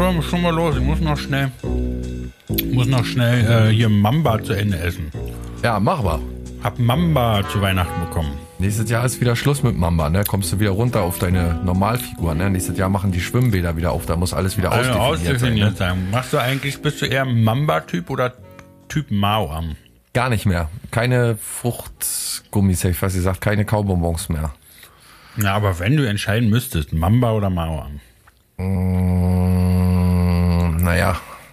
schon, schon mal los. Ich muss noch schnell, muss noch schnell äh, hier Mamba zu Ende essen. Ja, mach mal. Hab Mamba zu Weihnachten bekommen. Nächstes Jahr ist wieder Schluss mit Mamba, ne? Kommst du wieder runter auf deine Normalfigur, ne? Nächstes Jahr machen die Schwimmbäder wieder auf, da muss alles wieder Also ausdefiniert sein. ausdefiniert Ne? sein. Machst du eigentlich, bist du eher Mamba-Typ oder Typ Mao am? Gar nicht mehr. Keine Fruchtgummis, ich fast gesagt, keine Kaubonbons mehr. Na, aber wenn du entscheiden müsstest, Mamba oder Mao am?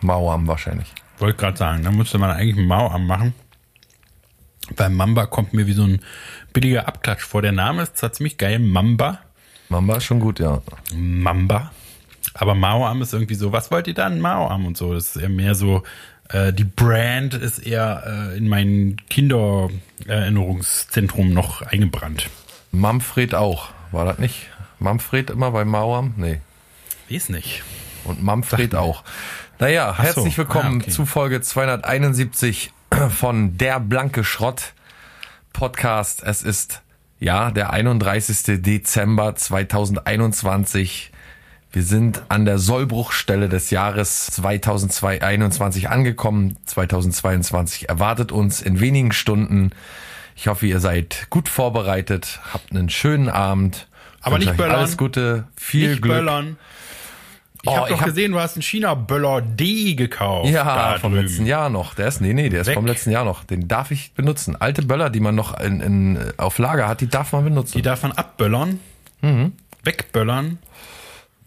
Mauam wahrscheinlich. Wollte gerade sagen, da müsste man eigentlich einen Mao am machen. Weil Mamba kommt mir wie so ein billiger Abklatsch vor. Der Name ist zwar ziemlich geil, Mamba. Mamba ist schon gut, ja. Mamba. Aber Mao-Am ist irgendwie so, was wollt ihr dann? Mao-Am und so. Das ist eher mehr so, äh, die Brand ist eher äh, in mein Kindererinnerungszentrum noch eingebrannt. Manfred auch. War das nicht? Manfred immer bei Mauam? Nee. Weiß nicht. Und Manfred auch. Naja, herzlich so. willkommen Ah, okay. zu Folge 271 von Der Blanke Schrott Podcast. Es ist ja der 31. Dezember 2021. Wir sind an der Sollbruchstelle des Jahres 2021 angekommen. 2022 erwartet uns in wenigen Stunden. Ich hoffe, ihr seid gut vorbereitet, habt einen schönen Abend. Aber nicht böllern. Alles Gute, viel nicht Glück. böllern. Ich Oh, habe doch hab- gesehen, du hast einen China-Böller D gekauft. Ja, vom drüben. letzten Jahr noch. Der ist, nee, nee, der ist Weg. vom letzten Jahr noch. Den darf ich benutzen. Alte Böller, die man noch in, in, auf Lager hat, die darf man benutzen. Die darf man abböllern, Mhm. wegböllern.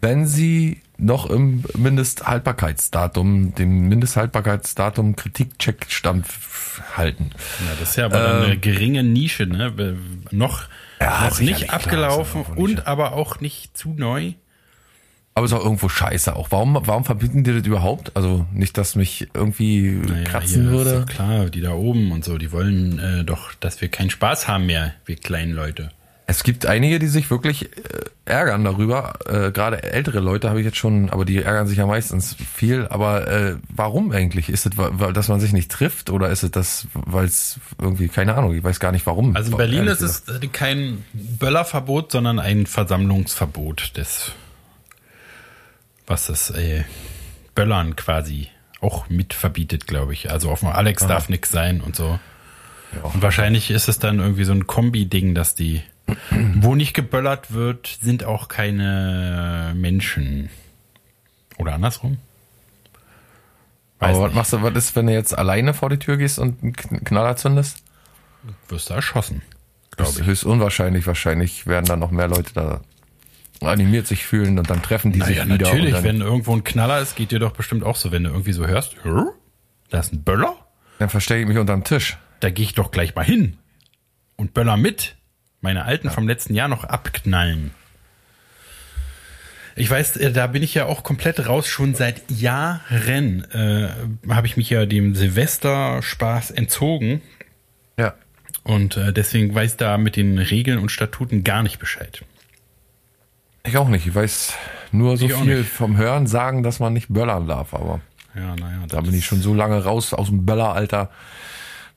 wenn sie noch im Mindesthaltbarkeitsdatum, dem Mindesthaltbarkeitsdatum Kritikcheckstand f- halten. Ja, das ist ja aber dann eine geringe Nische, ne? Noch, Ähm. Ja, noch nicht abgelaufen und aber auch nicht zu neu. Aber ist auch irgendwo scheiße auch. Warum, warum verbieten die das überhaupt? Also nicht, dass mich irgendwie Naja, kratzen würde. Klar, die da oben und so, die wollen äh, doch, dass wir keinen Spaß haben mehr, wir kleinen Leute. Es gibt einige, die sich wirklich äh, ärgern darüber. Äh, Gerade ältere Leute habe ich jetzt schon, aber die ärgern sich ja meistens viel. Aber äh, warum eigentlich? Ist es, wa- dass man sich nicht trifft oder ist es das, weil es irgendwie, keine Ahnung, ich weiß gar nicht warum. Also in Berlin ist es kein Böllerverbot, sondern ein Versammlungsverbot des, was das äh, Böllern quasi auch mit verbietet, glaube ich. Also auf dem Alex darf nix sein und so. Und wahrscheinlich ist es dann irgendwie so ein Kombi-Ding, dass die, wo nicht geböllert wird, sind auch keine Menschen. Oder andersrum? Weiß Aber was nicht. machst du, was ist, wenn du jetzt alleine vor die Tür gehst und einen Kn- Knaller zündest? Wirst du erschossen. Das ist höchst unwahrscheinlich. Wahrscheinlich werden dann noch mehr Leute da animiert sich fühlen und dann treffen die Naja, sich wieder. natürlich, und dann, wenn irgendwo ein Knaller ist, geht dir doch bestimmt auch so, wenn du irgendwie so hörst, "Hä? da ist ein Böller, dann verstecke ich mich unterm Tisch. da gehe ich doch gleich mal hin und Böller mit. Meine alten vom letzten Jahr noch abknallen. Ich weiß, äh, da bin ich ja auch komplett raus. Schon seit Jahren äh, habe ich mich ja dem Silvesterspaß entzogen Ja. und äh, deswegen weiß da mit den Regeln und Statuten gar nicht Bescheid. Ich auch nicht. Ich weiß nur so Ich viel vom Hören sagen, dass man nicht böllern darf, aber Ja, naja, da bin ich schon so lange raus aus dem Bölleralter.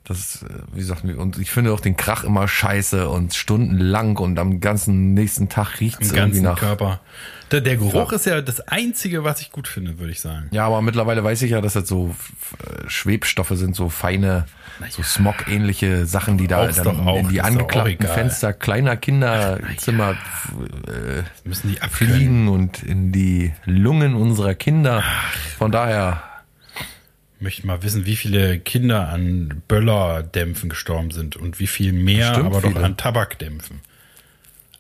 Das, ist, äh, wie gesagt, und ich finde auch den Krach immer scheiße und stundenlang und am ganzen nächsten Tag riecht es irgendwie nach. Körper. Der, der Geruch ist ja das Einzige, was ich gut finde, würde ich sagen. Ja, aber mittlerweile weiß ich ja, dass das so äh, Schwebstoffe sind, so feine, so Smog-ähnliche Sachen, die da dann auch, in die angeklappten. Fenster kleiner Kinderzimmer äh, Müssen die abkühlen. fliegen und in die Lungen unserer Kinder. Von daher, möchte mal wissen, wie viele Kinder an Böllerdämpfen gestorben sind und wie viel mehr, Bestimmt aber doch viele. an Tabakdämpfen.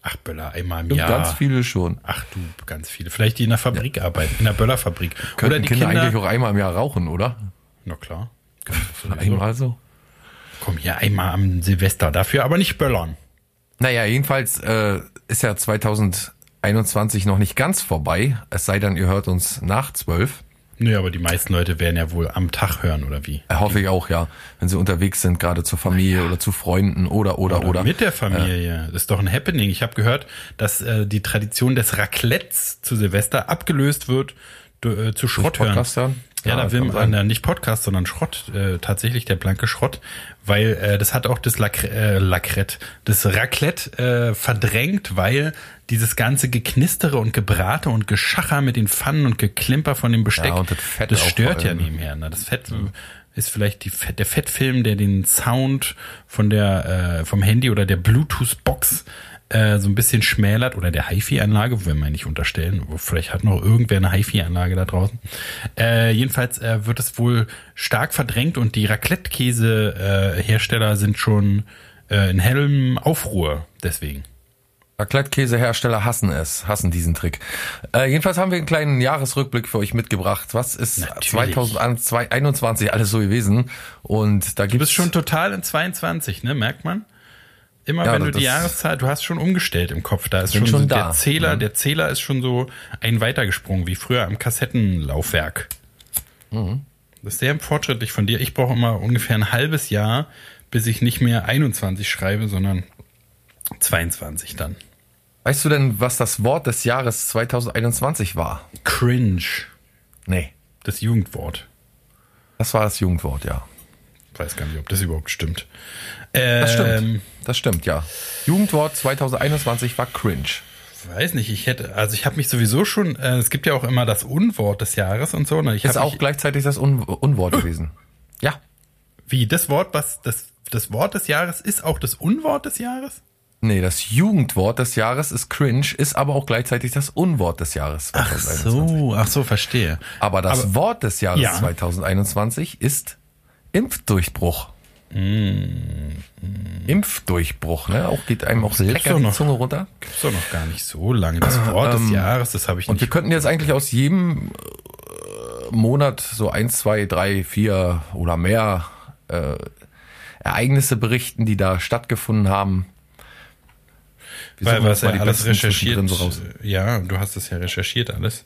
Ach, Böller einmal im Jahr. ganz viele schon. Ach du, ganz viele. Vielleicht die in der Fabrik arbeiten, in der Böllerfabrik. Oder Könnten die Kinder, Kinder. eigentlich auch einmal im Jahr rauchen, oder? Na klar. Einmal so. Komm hier einmal am Silvester, dafür aber nicht böllern. Naja, jedenfalls äh, ist ja 2021 noch nicht ganz vorbei. Es sei denn, ihr hört uns nach zwölf. Nö, aber die meisten Leute werden ja wohl am Tag hören, oder wie? Äh, Hoffe ich auch, ja. Wenn sie unterwegs sind, gerade zur Familie oder zu Freunden oder, oder, oder. mit der Familie. Das ist doch ein Happening. Ich habe gehört, dass äh, die Tradition des Raclettes zu Silvester abgelöst wird äh, zu Schrotthören. Hören? Ja, da will man äh, nicht Podcast, sondern Schrott, äh, tatsächlich der blanke Schrott, weil äh, das hat auch das Lac äh, Lacrette, das Raclette äh, verdrängt, weil dieses ganze Geknistere und Gebrate und Geschacher mit den Pfannen und Geklimper von dem Besteck, Ja, das das stört ja allem. nebenher. Ne? Das Fett ist vielleicht die Fett, der Fettfilm, der den Sound von der äh, vom Handy oder der Bluetooth-Box äh, so ein bisschen schmälert oder der HiFi-Anlage, wenn wir nicht unterstellen, vielleicht hat noch irgendwer eine HiFi-Anlage da draußen. Äh, jedenfalls äh, wird es wohl stark verdrängt und die Raclette-Käse-Hersteller sind schon äh, in hellem Aufruhr deswegen. Raclette-Käsehersteller hassen es, hassen diesen Trick. Äh, jedenfalls haben wir einen kleinen Jahresrückblick für euch mitgebracht. Was ist Natürlich. 2021 alles so gewesen? Und da Du gibt bist schon total in 22, ne? Merkt man? Immer Ja, wenn du die Jahreszahl, du hast schon umgestellt im Kopf. Da ist schon, schon so da, der Zähler, ja. der Zähler ist schon so ein weitergesprungen, wie früher am Kassettenlaufwerk. Mhm. Das ist sehr fortschrittlich von dir. Ich brauche immer ungefähr ein halbes Jahr, bis ich nicht mehr 21 schreibe, sondern 22 dann. Weißt du denn, was das Wort des Jahres 2021 war? Cringe, Nee, das Jugendwort. das war das Jugendwort, ja. Weiß gar nicht, ob das überhaupt stimmt. Ähm, Das stimmt. Das stimmt, ja. Jugendwort 2021 war cringe. Weiß nicht, ich hätte, also ich habe mich sowieso schon, äh, es gibt ja auch immer das Unwort des Jahres und so. Ne? Ich Ist auch mich, gleichzeitig das Un Unwort gewesen. Ja. wie das Wort, was das das Wort des Jahres ist auch das Unwort des Jahres? Nee, das Jugendwort des Jahres ist cringe, ist aber auch gleichzeitig das Unwort des Jahres 2021. ach so, verstehe. Aber das Aber- Wort des Jahres Ja. 2021 ist Impfdurchbruch. Impfdurchbruch, ne? Auch geht einem auch lecker die noch. Zunge runter. Gibt's doch noch gar nicht so lange. Das Wort des Jahres, das habe ich Und wir nicht. könnten jetzt eigentlich aus jedem äh, Monat so eins, zwei, drei, vier oder mehr äh, Ereignisse berichten, die da stattgefunden haben. Wir Weil was ja alles recherchiert. so raus. Ja, du hast es ja recherchiert alles.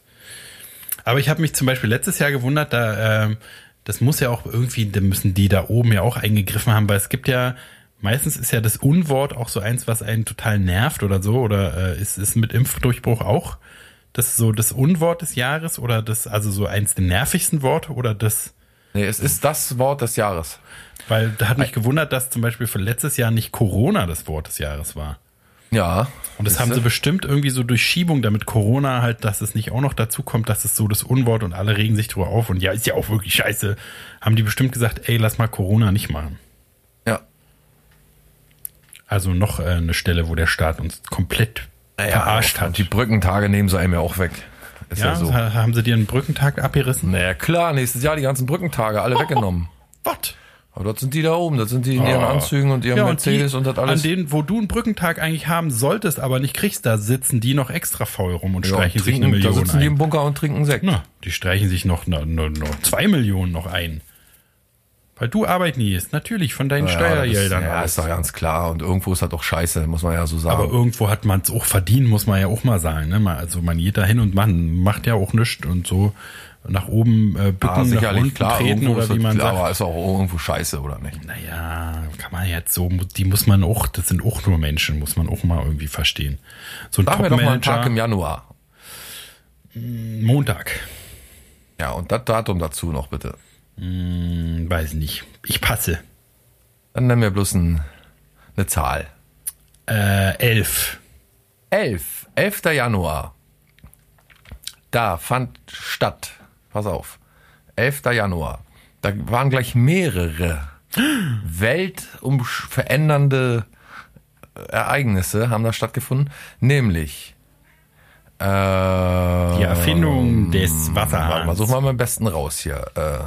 Aber ich habe mich zum Beispiel letztes Jahr gewundert, da ähm, das muss ja auch irgendwie, da müssen die da oben ja auch eingegriffen haben, weil es gibt ja meistens ist ja das Unwort auch so eins, was einen total nervt oder so, oder äh, ist ist mit Impfdurchbruch auch das so das Unwort des Jahres oder das also so eins der nervigsten Worte oder das Nee, es ist das Wort des Jahres. weil da hat mich gewundert, dass zum Beispiel für letztes Jahr nicht Corona das Wort des Jahres war. Ja. Und das haben sie bestimmt irgendwie so durch Schiebung, damit Corona halt, dass es nicht auch noch dazu kommt, dass es so das Unwort und alle regen sich drüber auf und ja, ist ja auch wirklich scheiße. Haben die bestimmt gesagt, ey, lass mal Corona nicht machen. Ja. Also noch äh, eine Stelle, wo der Staat uns komplett verarscht hat. Die Brückentage nehmen sie einem ja auch weg. Ist ja, ja, so. ha- haben sie dir einen Brückentag abgerissen? Naja, klar, nächstes Jahr die ganzen Brückentage, alle weggenommen. Was? Aber dort sind die da oben, das sind die in ihren Oh. Anzügen und ihrem Ja, Mercedes die, und das alles. An denen, wo du einen Brückentag eigentlich haben solltest, aber nicht kriegst, da sitzen die noch extra faul rum und Ja, streichen sich trinken, eine da Million sitzen die im ein. Bunker und trinken Sekt. Na, die streichen sich noch, noch, noch, noch zwei Millionen noch ein. Weil du arbeiten gehst, natürlich, von deinen Ja, Steuergeldern. das, ja, ist doch ganz klar. Und irgendwo ist das doch scheiße, muss man ja so sagen. aber irgendwo hat man es auch verdient, muss man ja auch mal sagen. Ne? Also man geht da hin und man macht ja auch nichts und so nach oben äh, bücken, nach sicherlich, unten klar, treten oder wie man klar, sagt. aber ist auch irgendwo scheiße, oder nicht? Naja, kann man jetzt so, die muss man auch, das sind auch nur Menschen, muss man auch mal irgendwie verstehen. So ein wir doch mal einen Tag im Januar. Montag, Ja, und das Datum dazu noch bitte. Hm, weiß nicht, ich passe. Dann nennen wir bloß ein, eine Zahl. Äh, elf. 11. 11. Januar. Da fand statt. Pass auf. 11. Januar. Da waren gleich mehrere weltumverändernde Ereignisse haben da stattgefunden, nämlich äh, Die Erfindung des Warte mal, Wasserhahns. suchen wir mal am besten raus hier. Äh,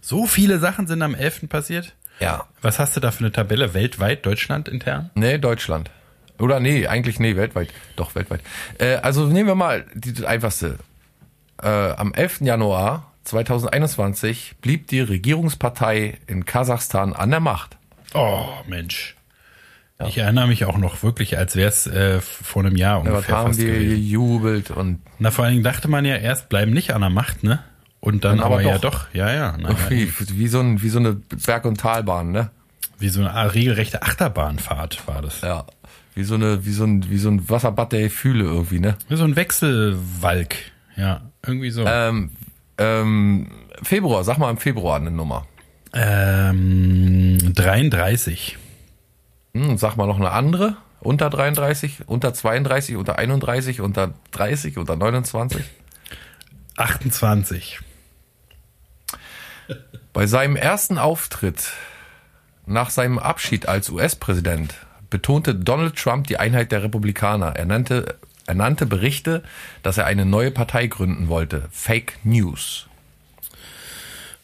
So viele Sachen sind am 11. passiert? ja, Was hast du da für eine Tabelle? Weltweit, Deutschland intern? nee, Deutschland. Oder nee, eigentlich nee, weltweit. Doch, weltweit. Äh, also nehmen wir mal die, das einfachste. Äh, am 11. Januar 2021 blieb die Regierungspartei in Kasachstan an der Macht. Oh, Mensch. Ich erinnere mich auch noch wirklich, als wäre es äh, vor einem Jahr Ja, ungefähr haben fast die gewesen. gejubelt und Na, vor allen Dingen dachte man ja erst, bleiben nicht an der Macht, ne? Und dann Dann aber aber, ja doch. doch, ja, ja. Na, wie, wie, so ein, wie so eine Berg- und Talbahn, ne? wie so eine regelrechte Achterbahnfahrt war das. Ja. Wie so eine, wie so ein, wie so ein Wasserbad der Gefühle irgendwie, ne? Wie so ein Wechselwalk. Ja, irgendwie so. Ähm, Ähm, Februar, sag mal im Februar eine Nummer. Ähm, 33. Hm, sag mal noch eine andere. Unter 33, unter 32, unter 31, unter 30, unter 29. 28. Bei seinem ersten Auftritt nach seinem Abschied als US-Präsident betonte Donald Trump die Einheit der Republikaner. Er nannte, er nannte Berichte, dass er eine neue Partei gründen wollte. Fake News.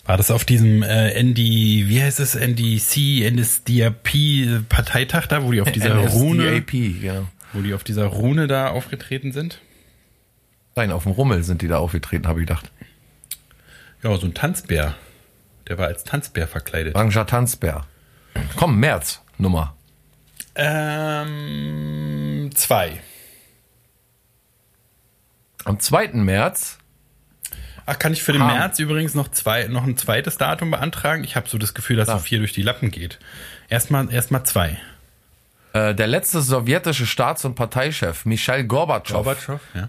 War das auf diesem äh, ND, wie heißt es, NDC, NSDAP Parteitag da, wo die auf dieser Rune, NSDAP, genau. wo die auf dieser Rune da aufgetreten sind? Nein, auf dem Rummel sind die da aufgetreten, habe ich gedacht. Ja, so ein Tanzbär. Der war als Tanzbär verkleidet. Ranger Tanzbär. Komm, März, Nummer. Ähm, zwei. Am 2. März Ach, kann ich für den. März übrigens noch zwei, noch ein zweites Datum beantragen? Ich habe so das Gefühl, dass so Klar. viel durch die Lappen geht. Erstmal, erstmal zwei. äh, der letzte sowjetische Staats- und Parteichef Michail Gorbatschow Gorbatschow, ja.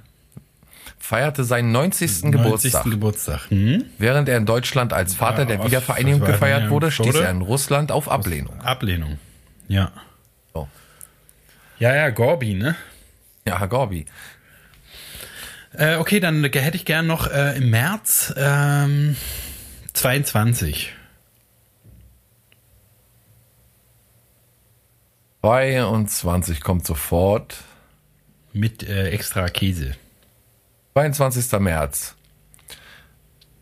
feierte seinen 90. 90. Geburtstag. Geburtstag. Hm? Während er in Deutschland als Vater Ja, der Wiedervereinigung gefeiert wurde, stieß er in Russland auf Ablehnung. Ablehnung. Ja. So. Ja, ja, Gorbi, ne? Ja, Herr Gorbi. Äh, okay, dann hätte ich gern noch äh, im März ähm, 22. 22 kommt sofort. Mit äh, extra Käse. 22. März.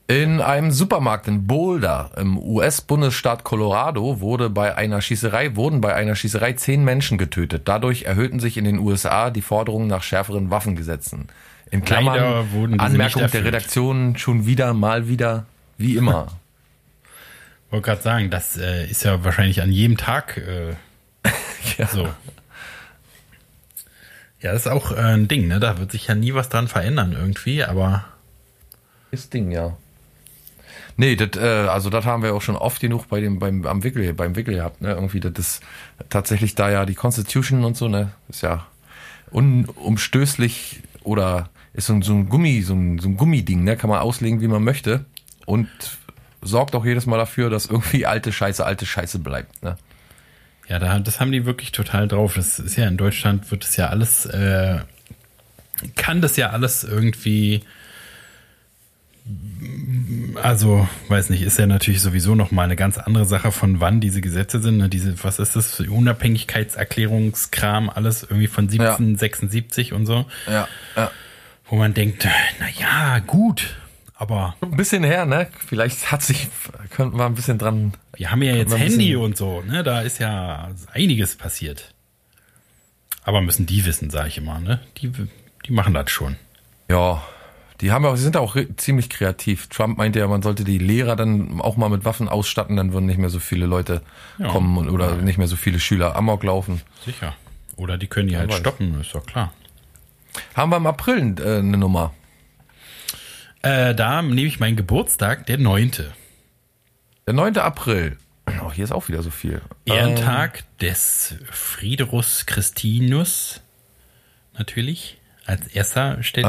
In einem Supermarkt in Boulder im US-Bundesstaat Colorado wurde bei einer Schießerei, wurden bei einer Schießerei zehn Menschen getötet. Dadurch erhöhten sich in den USA die Forderungen nach schärferen Waffengesetzen. In Klammern Anmerkung der. Redaktion schon wieder, mal wieder, wie immer. Wollte gerade sagen, das äh, ist ja wahrscheinlich an jedem Tag äh, ja. so. Ja, das ist auch äh, ein Ding, ne? Da wird sich ja nie was dran verändern irgendwie, aber Ist Ding, ja. Nee, das, äh, also das haben wir auch schon oft genug bei dem, beim, am Wickel, beim Wickel gehabt, ne? Irgendwie, das ist tatsächlich da ja die Constitution und so, ne? Ist ja unumstößlich oder ist so ein, so ein Gummi, so ein, so ein Gummiding, ne? Kann man auslegen, wie man möchte. Und sorgt auch jedes Mal dafür, dass irgendwie alte Scheiße, alte Scheiße bleibt, ne? ja, da, das haben die wirklich total drauf. Das ist ja in Deutschland wird es ja alles, äh, kann das ja alles irgendwie, also weiß nicht, ist ja natürlich sowieso noch mal eine ganz andere Sache von wann diese Gesetze sind. Ne? Diese, was ist das, Unabhängigkeitserklärungskram, alles irgendwie von 1776 und so, Ja, ja. Wo man denkt, na ja, gut, aber Ein bisschen her, ne? Vielleicht hat sich, könnten wir ein bisschen dran. Wir haben ja jetzt Handy und so, ne? Da ist ja einiges passiert. Aber müssen die wissen, sage ich immer, ne? Die, die machen das schon. Ja, die haben ja, sie sind auch ziemlich kreativ. Trump meinte ja, man sollte die Lehrer dann auch mal mit Waffen ausstatten, dann würden nicht mehr so viele Leute Ja. kommen und, oder nicht mehr so viele Schüler Amok laufen. Sicher. Oder die können die halt weiß. stoppen, ist doch klar. Haben wir im April äh, eine Nummer. Äh, da nehme ich meinen Geburtstag, der 9. Der 9. April. Oh, hier ist auch wieder so viel. Ehrentag des Friederus Christinus. Natürlich. Als erster Stelle.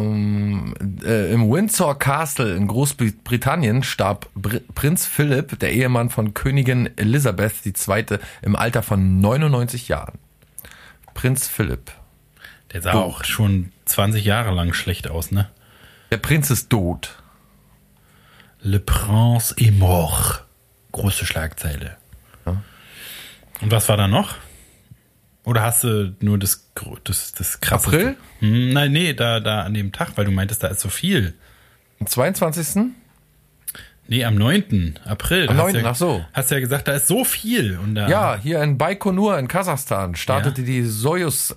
Ähm, äh, Im Windsor Castle in Großbritannien starb Br Prinz Philipp, der Ehemann von Königin Elizabeth II., im Alter von 99 Jahren. Prinz Philipp. Der sah tot. auch schon 20 Jahre lang schlecht aus, ne? Der Prinz ist tot. Le Prince est mort. Große Schlagzeile. Und was war da noch? Oder hast du nur das, das, das krasse? April? Hm, nein, nee, da, da an dem Tag, weil du meintest, da ist so viel. Am 22. Nee, am 9. April. Am Da hast 9., Ja, ach so. Hast ja gesagt, da ist so viel. Und da, Ja, hier in Baikonur in Kasachstan startete die Soyuz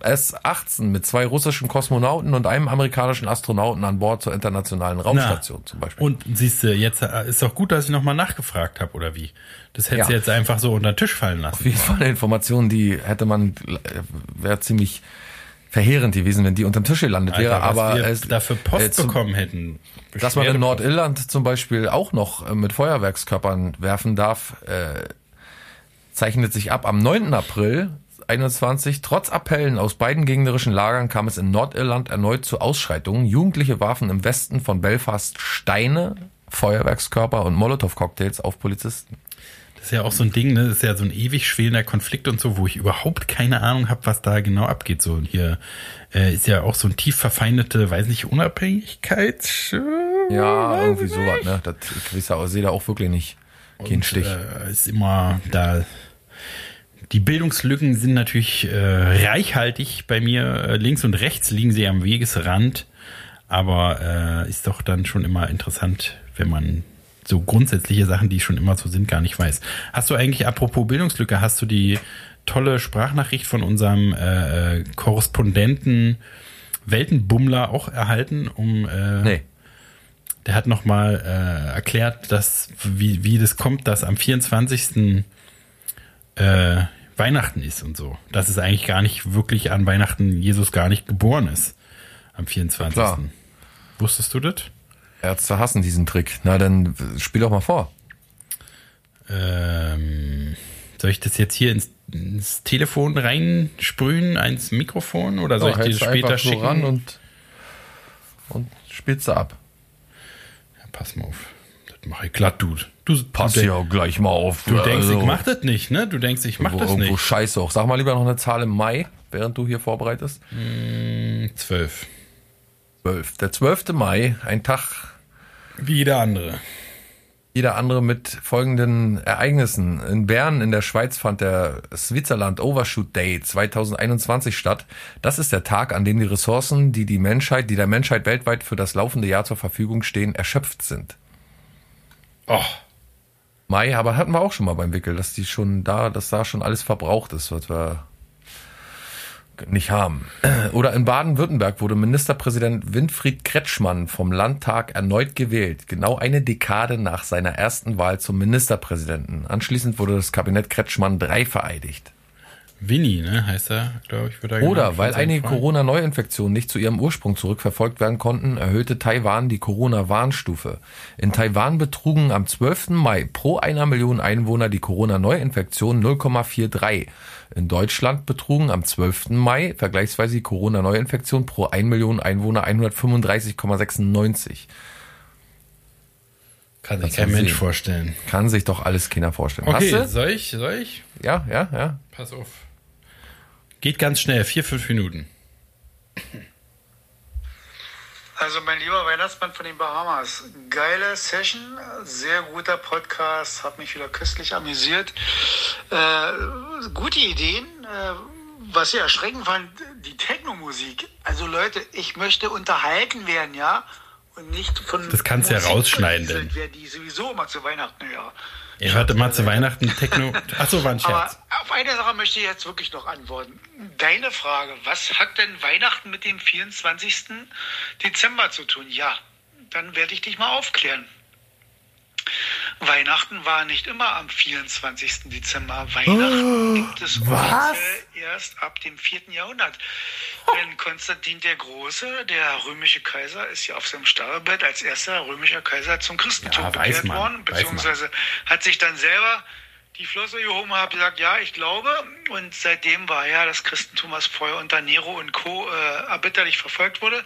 MS-18 mit zwei russischen Kosmonauten und einem amerikanischen Astronauten an Bord zur internationalen Raumstation zum Beispiel. Und siehst du, jetzt äh, ist doch gut, dass ich nochmal nachgefragt habe, oder wie? Das hättest du Ja. jetzt einfach so unter den Tisch fallen Auf lassen. jeden Fall eine Information, die hätte man, wäre ziemlich verheerend gewesen, wenn die unterm Tisch gelandet wäre. Aber wir es, dafür Post äh, zum- bekommen hätten. dass man in Beschwerde- Nordirland zum Beispiel auch noch äh, mit Feuerwerkskörpern werfen darf, äh, zeichnet sich ab am 9. April 2021. Trotz Appellen aus beiden gegnerischen Lagern kam es in Nordirland erneut zu Ausschreitungen. Jugendliche warfen im Westen von Belfast Steine, Feuerwerkskörper und Molotow-Cocktails auf Polizisten. Ist ja auch so ein Ding, ne? Das ist ja so ein ewig schwelender Konflikt und so, wo ich überhaupt keine Ahnung habe, was da genau abgeht. So hier äh, ist ja auch so ein tief verfeindete, weiß nicht, Unabhängigkeit. Äh, Ja, irgendwie sowas, ne? Das, ich weiß ja, sehe da auch wirklich nicht. Kein Stich. Äh, ist immer da. Die Bildungslücken sind natürlich äh, reichhaltig bei mir. Äh, links und rechts liegen sie am Wegesrand. Aber ist doch dann schon immer interessant, wenn man so grundsätzliche Sachen, die schon immer so sind, gar nicht weiß. Hast du eigentlich, apropos Bildungslücke, hast du die tolle Sprachnachricht von unserem äh, Korrespondenten Weltenbummler auch erhalten, um äh, Nee. der hat nochmal äh, erklärt, dass, wie, wie das kommt, dass am 24. Äh, Weihnachten ist und so. Dass es eigentlich gar nicht wirklich an Weihnachten Jesus gar nicht geboren ist. Am 24. Klar. Wusstest du das? Ärzte hassen diesen Trick. Na, dann spiel doch mal vor. Ähm, soll ich das jetzt hier ins, ins Telefon reinsprühen, ins Mikrofon oder soll ich dir hältst das später einfach so schicken? ran und, und spielst du ab. ja, pass mal auf. Das mache ich glatt, du. Du, Pass du, denk- ja gleich mal auf. du denkst, also, ich mach das nicht, ne? Du denkst, ich mach wo- das irgendwo nicht. scheiße auch. Sag mal lieber noch eine Zahl im Mai, während du hier vorbereitest. Zwölf. 12. Der 12. Mai, ein Tag Wie jeder andere. jeder andere mit folgenden Ereignissen. In Bern in der Schweiz fand der Switzerland Overshoot Day 2021 statt. Das ist der Tag, an dem die Ressourcen, die die Menschheit, die der Menschheit weltweit für das laufende Jahr zur Verfügung stehen, erschöpft sind. Oh, Mai, aber hatten wir auch schon mal beim Wickel, dass die schon da, dass da schon alles verbraucht ist, was wir nicht haben. Oder in Baden-Württemberg wurde Ministerpräsident Winfried Kretschmann vom Landtag erneut gewählt, genau eine Dekade nach seiner ersten Wahl zum Ministerpräsidenten. Anschließend wurde das Kabinett Kretschmann drei vereidigt. Winnie, ne, heißt er, glaube ich, wird er Oder weil einige. Corona-Neuinfektionen nicht zu ihrem Ursprung zurückverfolgt werden konnten, erhöhte Taiwan die Corona-Warnstufe. In Taiwan betrugen am 12. Mai pro einer Million Einwohner die Corona-Neuinfektion 0,43. In Deutschland betrugen am 12. Mai vergleichsweise die Corona-Neuinfektion pro 1 Million Einwohner 135,96. Kann sich kein Mensch Sie. vorstellen. Kann sich doch alles keiner vorstellen. Okay, Hast du? soll ich, soll ich? Ja, ja, ja. Pass auf. Geht ganz schnell, vier, fünf Minuten. Also mein lieber Weihnachtsmann von den Bahamas, geile Session, sehr guter Podcast, hat mich wieder köstlich amüsiert. Äh, gute Ideen. Äh, was ich erschreckend fand, die Techno-Musik. Also Leute, ich möchte unterhalten werden, ja, und nicht von Das kannst du ja rausschneiden, denn. werden, die sowieso immer zu Weihnachten hören. Ihr hört immer zu Weihnachten Techno. Achso, war ein Aber Scherz. auf eine Sache möchte ich jetzt wirklich noch antworten. Deine Frage, was hat denn Weihnachten mit dem 24. Dezember zu tun? Ja, dann werde ich dich mal aufklären. Weihnachten war nicht immer am 24. Dezember. Weihnachten gibt es erst ab dem 4. Jahrhundert. Denn Konstantin der Große, der römische Kaiser, ist ja auf seinem Sterbebett als erster römischer Kaiser zum Christentum Ja, bekehrt man, worden, beziehungsweise hat sich dann selber die Flosse gehoben und hat gesagt, ja, ich glaube. Und seitdem war ja das Christentum, was vorher unter Nero und Co. Äh, erbitterlich verfolgt wurde,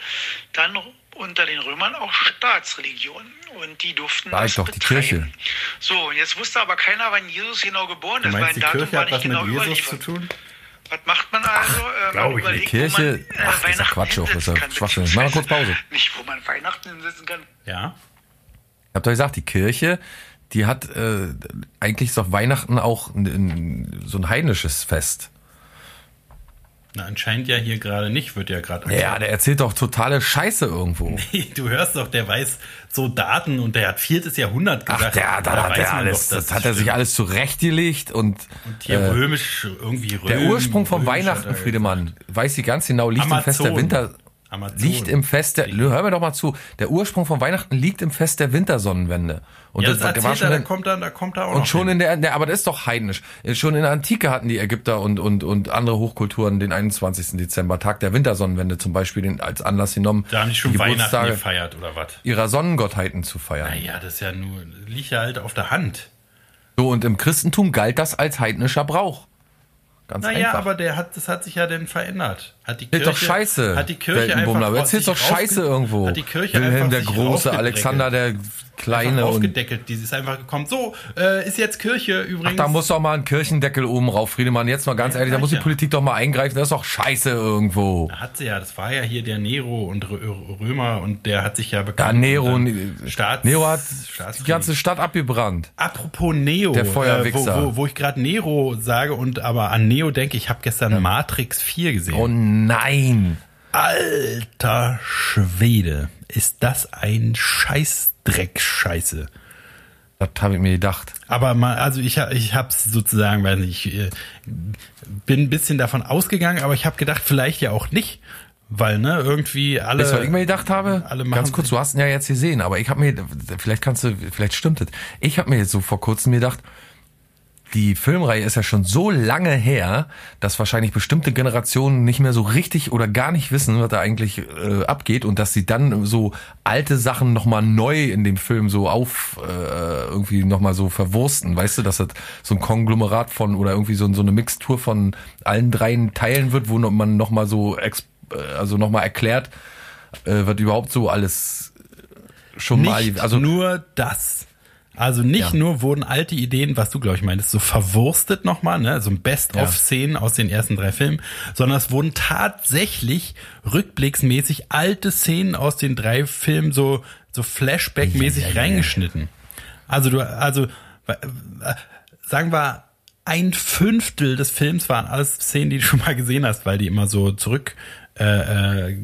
dann unter den Römern auch Staatsreligion. Und die durften War das doch die betreiben. Kirche. So, und jetzt wusste aber keiner, wann Jesus genau geboren Du ist, meinst, die Datum Kirche war nicht was mit genau Jesus zu tun? Was macht man also? Äh, glaub man ich überlegt, Kirche- wo man, äh, ach, das ist ja Weihnachten Quatsch auch, das ist ja Schwachsinn. beziehungsweise Mach mal kurz Pause. Nicht, wo man Weihnachten hinsetzen kann. Ja. Ich hab doch gesagt, die Kirche, die hat äh, eigentlich ist doch Weihnachten auch ein, ein, so ein heidnisches Fest. Na, anscheinend ja hier gerade nicht, wird ja gerade. Ja, der erzählt doch totale Scheiße irgendwo. Du hörst doch, der weiß so Daten und der hat viertes Jahrhundert Ach, gesagt. der, da, hat er alles, doch, das hat er sich alles zurechtgelegt und, Und hier äh, römisch, irgendwie römisch. der Ursprung von Weihnachten, Friedemann, weiß sie ganz genau, liegt im Fest der Amazon. Winter, Amazon. liegt im Fest der, hör mir doch mal zu, der Ursprung von Weihnachten liegt im Fest der Wintersonnenwende. Und Ja, das war- erzählt war er, schon da in- kommt er, da kommt er auch Und schon hin. in der, der, aber das ist doch heidnisch. Schon in der Antike hatten die Ägypter und, und, und andere Hochkulturen den 21. Dezember, Tag der Wintersonnenwende zum Beispiel, den, als Anlass genommen, Da haben die schon die Weihnachten gefeiert oder was? ihrer Sonnengottheiten zu feiern. Naja, das ist ja nur, liegt ja halt auf der Hand. So, und im Christentum galt das als heidnischer Brauch. Ganz Naja, einfach. aber der hat, das hat sich ja dann verändert. Hat die Kirche, doch Scheiße. Hat die Kirche einfach Erzählt doch Scheiße irgendwo. Hat die Kirche Wilhelm der Große. Alexander der Kleine aufgedeckelt. Die ist einfach gekommen. So, äh, ist jetzt Kirche übrigens. da muss doch mal ein Kirchendeckel oben rauf, Friedemann. Jetzt mal ganz Ja, ehrlich, da muss die ja. Politik doch mal eingreifen. Das ist doch Scheiße irgendwo. hat sie ja, das war ja hier der Nero und Rö- Römer und der hat sich ja Ja, bekannt. Nero, und dann Staats, Nero hat die ganze Stadt abgebrannt. Apropos Neo, Der äh, wo, Feuerwichser. wo, wo ich gerade Nero sage und aber an Neo denke, ich habe gestern Matrix 4 gesehen. Oh nein. Alter Schwede, ist das ein Scheißdreck-Scheiße. Das habe ich mir gedacht. Aber mal, also ich, ich habe sozusagen, weiß nicht, ich äh, bin ein bisschen davon ausgegangen, aber ich habe gedacht, vielleicht ja auch nicht, weil ne irgendwie alle. Du, was ich mir gedacht habe? alle machen- Ganz kurz, du hast ihn ja jetzt gesehen, aber ich habe mir, vielleicht kannst du, vielleicht stimmt es. Ich habe mir jetzt so vor kurzem gedacht, die Filmreihe ist ja schon so lange her, dass wahrscheinlich bestimmte Generationen nicht mehr so richtig oder gar nicht wissen, was da eigentlich äh, abgeht und dass sie dann so alte Sachen nochmal neu in dem Film so auf äh, irgendwie nochmal so verwursten, weißt du, dass das so ein Konglomerat von oder irgendwie so, so eine Mixtur von allen dreien Teilen wird, wo noch- man nochmal so äh, also nochmal erklärt, äh, wird überhaupt so alles schon nicht mal, also nur das. Also nicht Ja. nur wurden alte Ideen, was du glaube ich meintest, so verwurstet nochmal, ne, so ein Best-of-Szenen aus den ersten drei Filmen, sondern es wurden tatsächlich rückblicksmäßig alte Szenen aus den drei Filmen so so Flashback-mäßig Ja, ja, ja, ja. reingeschnitten. Also du, also sagen wir ein Fünftel des Films waren alles Szenen, die du schon mal gesehen hast, weil die immer so zurück äh, äh,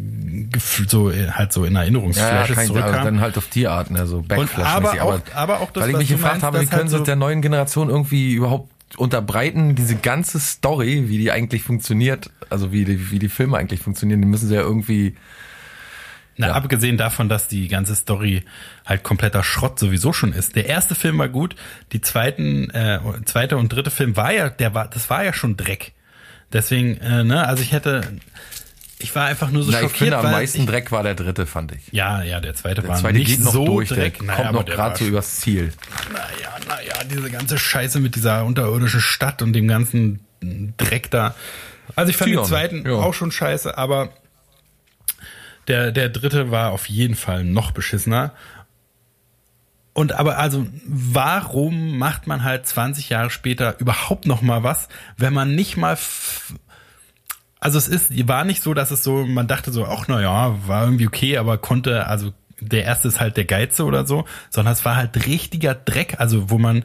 so äh, halt so in Ja, ja, Erinnerungsflashes kein, also dann halt auf Tierarten, also Backflash. aber auch- aber auch das, weil ich mich gefragt meinst, habe, wie dass halt können sie so- es der neuen Generation irgendwie überhaupt unterbreiten, diese ganze Story, wie die eigentlich funktioniert, also wie die, wie die Filme eigentlich funktionieren, die müssen sie ja irgendwie, Na, Ja. abgesehen davon, dass die ganze Story halt kompletter Schrott sowieso schon ist. Der erste Film war gut, die zweiten, äh, zweite und dritte Film war ja, der war, das war ja schon Dreck. Deswegen, äh, ne, also ich hätte, ich war einfach nur so na, ich schockiert, finde am meisten ich, Dreck war der dritte, fand ich. Ja, ja, der zweite Der war zweite nicht geht noch so durch, Dreck. der Naja, kommt noch gerade so übers Ziel. Naja, naja, diese ganze Scheiße mit dieser unterirdischen Stadt und dem ganzen Dreck da. Also ich fand Tion, den zweiten ja. auch schon scheiße, aber der, der dritte war auf jeden Fall noch beschissener. Und aber also, warum macht man halt 20 Jahre später überhaupt noch mal was, wenn man nicht mal also es ist, war nicht so, dass es so, man dachte so, ach na ja, war irgendwie okay, aber konnte, also der erste ist halt der Geize oder so, sondern es war halt richtiger Dreck, also wo man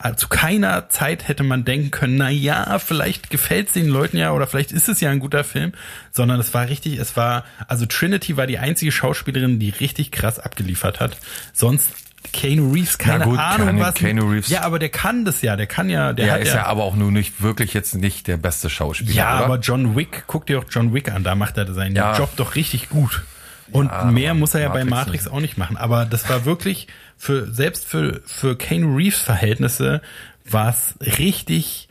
also zu keiner Zeit hätte man denken können, na ja, vielleicht gefällt es den Leuten ja oder vielleicht ist es ja ein guter Film, sondern es war richtig, es war, also Trinity war die einzige Schauspielerin, die richtig krass abgeliefert hat. Sonst Keanu Reeves, keine gut, Ahnung was. Keanu Reeves. Ja, aber der kann das ja, der kann ja, der Der hat ist ja aber auch nur nicht wirklich jetzt nicht der beste Schauspieler, ja, oder? aber John Wick, guck dir auch John Wick an, da macht er seinen Ja. Job doch richtig gut. Und Ja, mehr muss er ja bei Matrix Matrix nicht. auch nicht machen. Aber das war wirklich für, selbst für, für Keanu Reeves Verhältnisse war es richtig